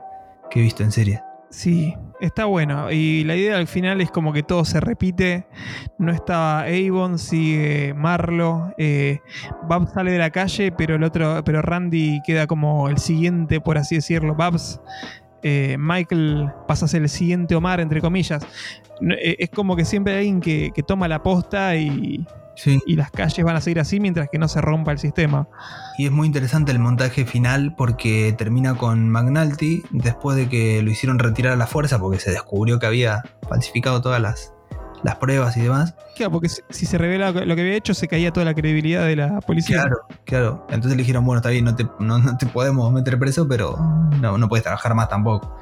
que he visto en serie. Sí, está bueno. Y la idea al final es como que todo se repite. No está Avon, sigue Marlo. Eh, Babs sale de la calle, pero el otro, pero Randy queda como el siguiente, por así decirlo. Babs. eh, Michael pasa a ser el siguiente Omar, entre comillas. Eh, Es como que siempre hay alguien que, que toma la posta y, Sí. y las calles van a seguir así mientras que no se rompa el sistema. Y es muy interesante el montaje final porque termina con McNulty después de que lo hicieron retirar a la fuerza porque se descubrió que había falsificado todas las, las pruebas y demás. Claro, porque si, si se revela lo que había hecho, se caía toda la credibilidad de la policía. Claro, claro. Entonces le dijeron, bueno, está bien, no te, no, no te podemos meter preso, pero no, no puedes trabajar más tampoco.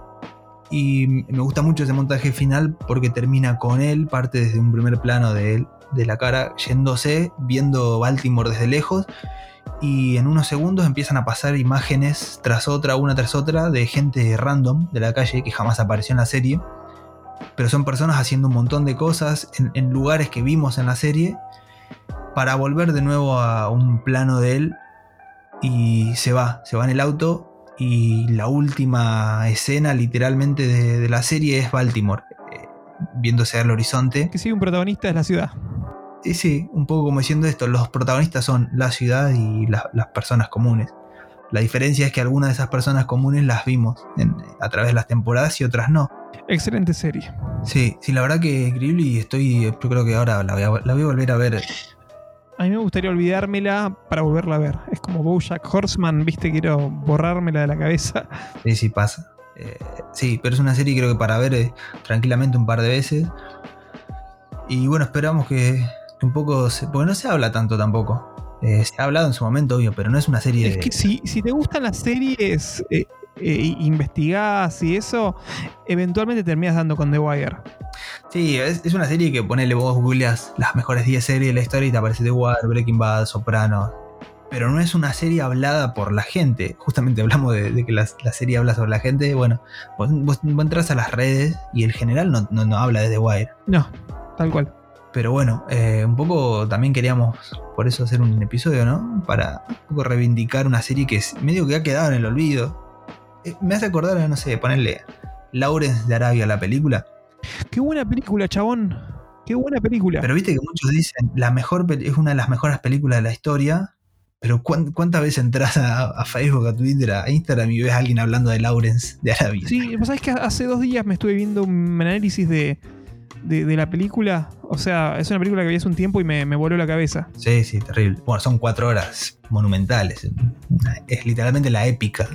Y me gusta mucho ese montaje final porque termina con él, parte desde un primer plano de él, de la cara, yéndose, viendo Baltimore desde lejos. Y en unos segundos empiezan a pasar imágenes tras otra, una tras otra, de gente random de la calle que jamás apareció en la serie. Pero son personas haciendo un montón de cosas en, lugares que vimos en la serie para volver de nuevo a un plano de él y se va, se va en el auto y la última escena literalmente de, la serie es Baltimore, eh, viéndose al horizonte. Que sigue un protagonista es la ciudad. Y sí, un poco como diciendo esto, los protagonistas son la ciudad y la- las personas comunes. La diferencia es que algunas de esas personas comunes las vimos en- a través de las temporadas y otras no. Excelente serie. Sí, sí, la verdad que es increíble y estoy, yo creo que ahora la voy a, la voy a volver a ver A mí me gustaría olvidármela para volverla a ver. Es como Bojack Horseman, viste, quiero borrármela de la cabeza. Sí, sí pasa. Eh, sí, pero es una serie creo que para ver eh, tranquilamente un par de veces. Y bueno, esperamos que, que un poco... Se, porque no se habla tanto tampoco. Eh, se ha hablado en su momento, obvio, pero no es una serie... Es de- que si, si te gustan las series, eh, eh, investigás y eso, eventualmente terminas dando con The Wire. Sí, es, es una serie que ponele vos googleas las mejores 10 series de la historia y te aparece The Wire, Breaking Bad, Sopranos. Pero no es una serie hablada por la gente. Justamente hablamos de, de que la, la serie habla sobre la gente. Bueno, vos, vos- vos entras a las redes y el general no, no, no habla de The Wire. No, tal cual. Pero bueno, eh, un poco también queríamos por eso hacer un episodio, ¿no? Para un poco reivindicar una serie que es medio que ha quedado en el olvido. Eh, me hace acordar, a, no sé, ponerle Lawrence de Arabia, la película. Qué buena película, chabón. Qué buena película. Pero viste que muchos dicen, la mejor es una de las mejores películas de la historia. Pero ¿cuán- ¿cuántas veces entras a, a Facebook, a Twitter, a Instagram y ves a alguien hablando de Lawrence de Arabia? Sí, vos sabés que hace dos días me estuve viendo un análisis de, de, de la película. O sea, es una película que vi hace un tiempo y me, me voló la cabeza. Sí, sí, terrible. Bueno, son cuatro horas monumentales. Es literalmente la épica,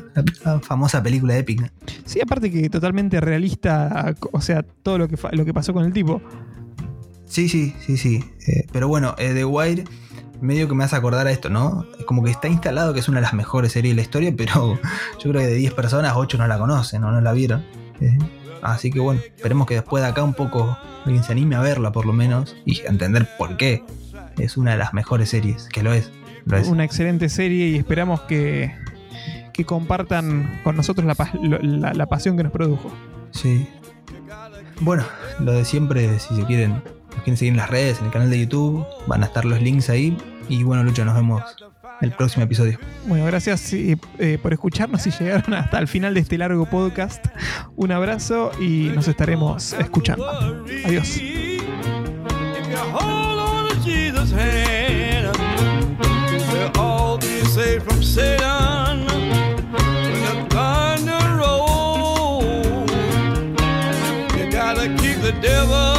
la, famosa película épica. Sí, aparte que totalmente realista, o sea, todo lo que, lo que pasó con el tipo. Sí, sí, sí, sí. Eh, pero bueno, eh, The Wire medio que me hace acordar a esto, ¿no? Es como que está instalado que es una de las mejores series de la historia, pero yo creo que de 10 personas, 8 no la conocen o no la vieron. Eh, así que bueno, esperemos que después de acá un poco alguien se anime a verla por lo menos y a entender por qué es una de las mejores series, que lo es. Lo es. Una excelente serie y esperamos que, que compartan con nosotros la, la- la pasión que nos produjo. Sí. Bueno, lo de siempre, si se quieren, nos quieren seguir en las redes, en el canal de YouTube, van a estar los links ahí. Y bueno, Lucho, nos vemos el próximo episodio. Bueno, gracias eh, eh, por escucharnos y llegaron hasta el final de este largo podcast. Un abrazo y nos estaremos escuchando. Adiós. Devil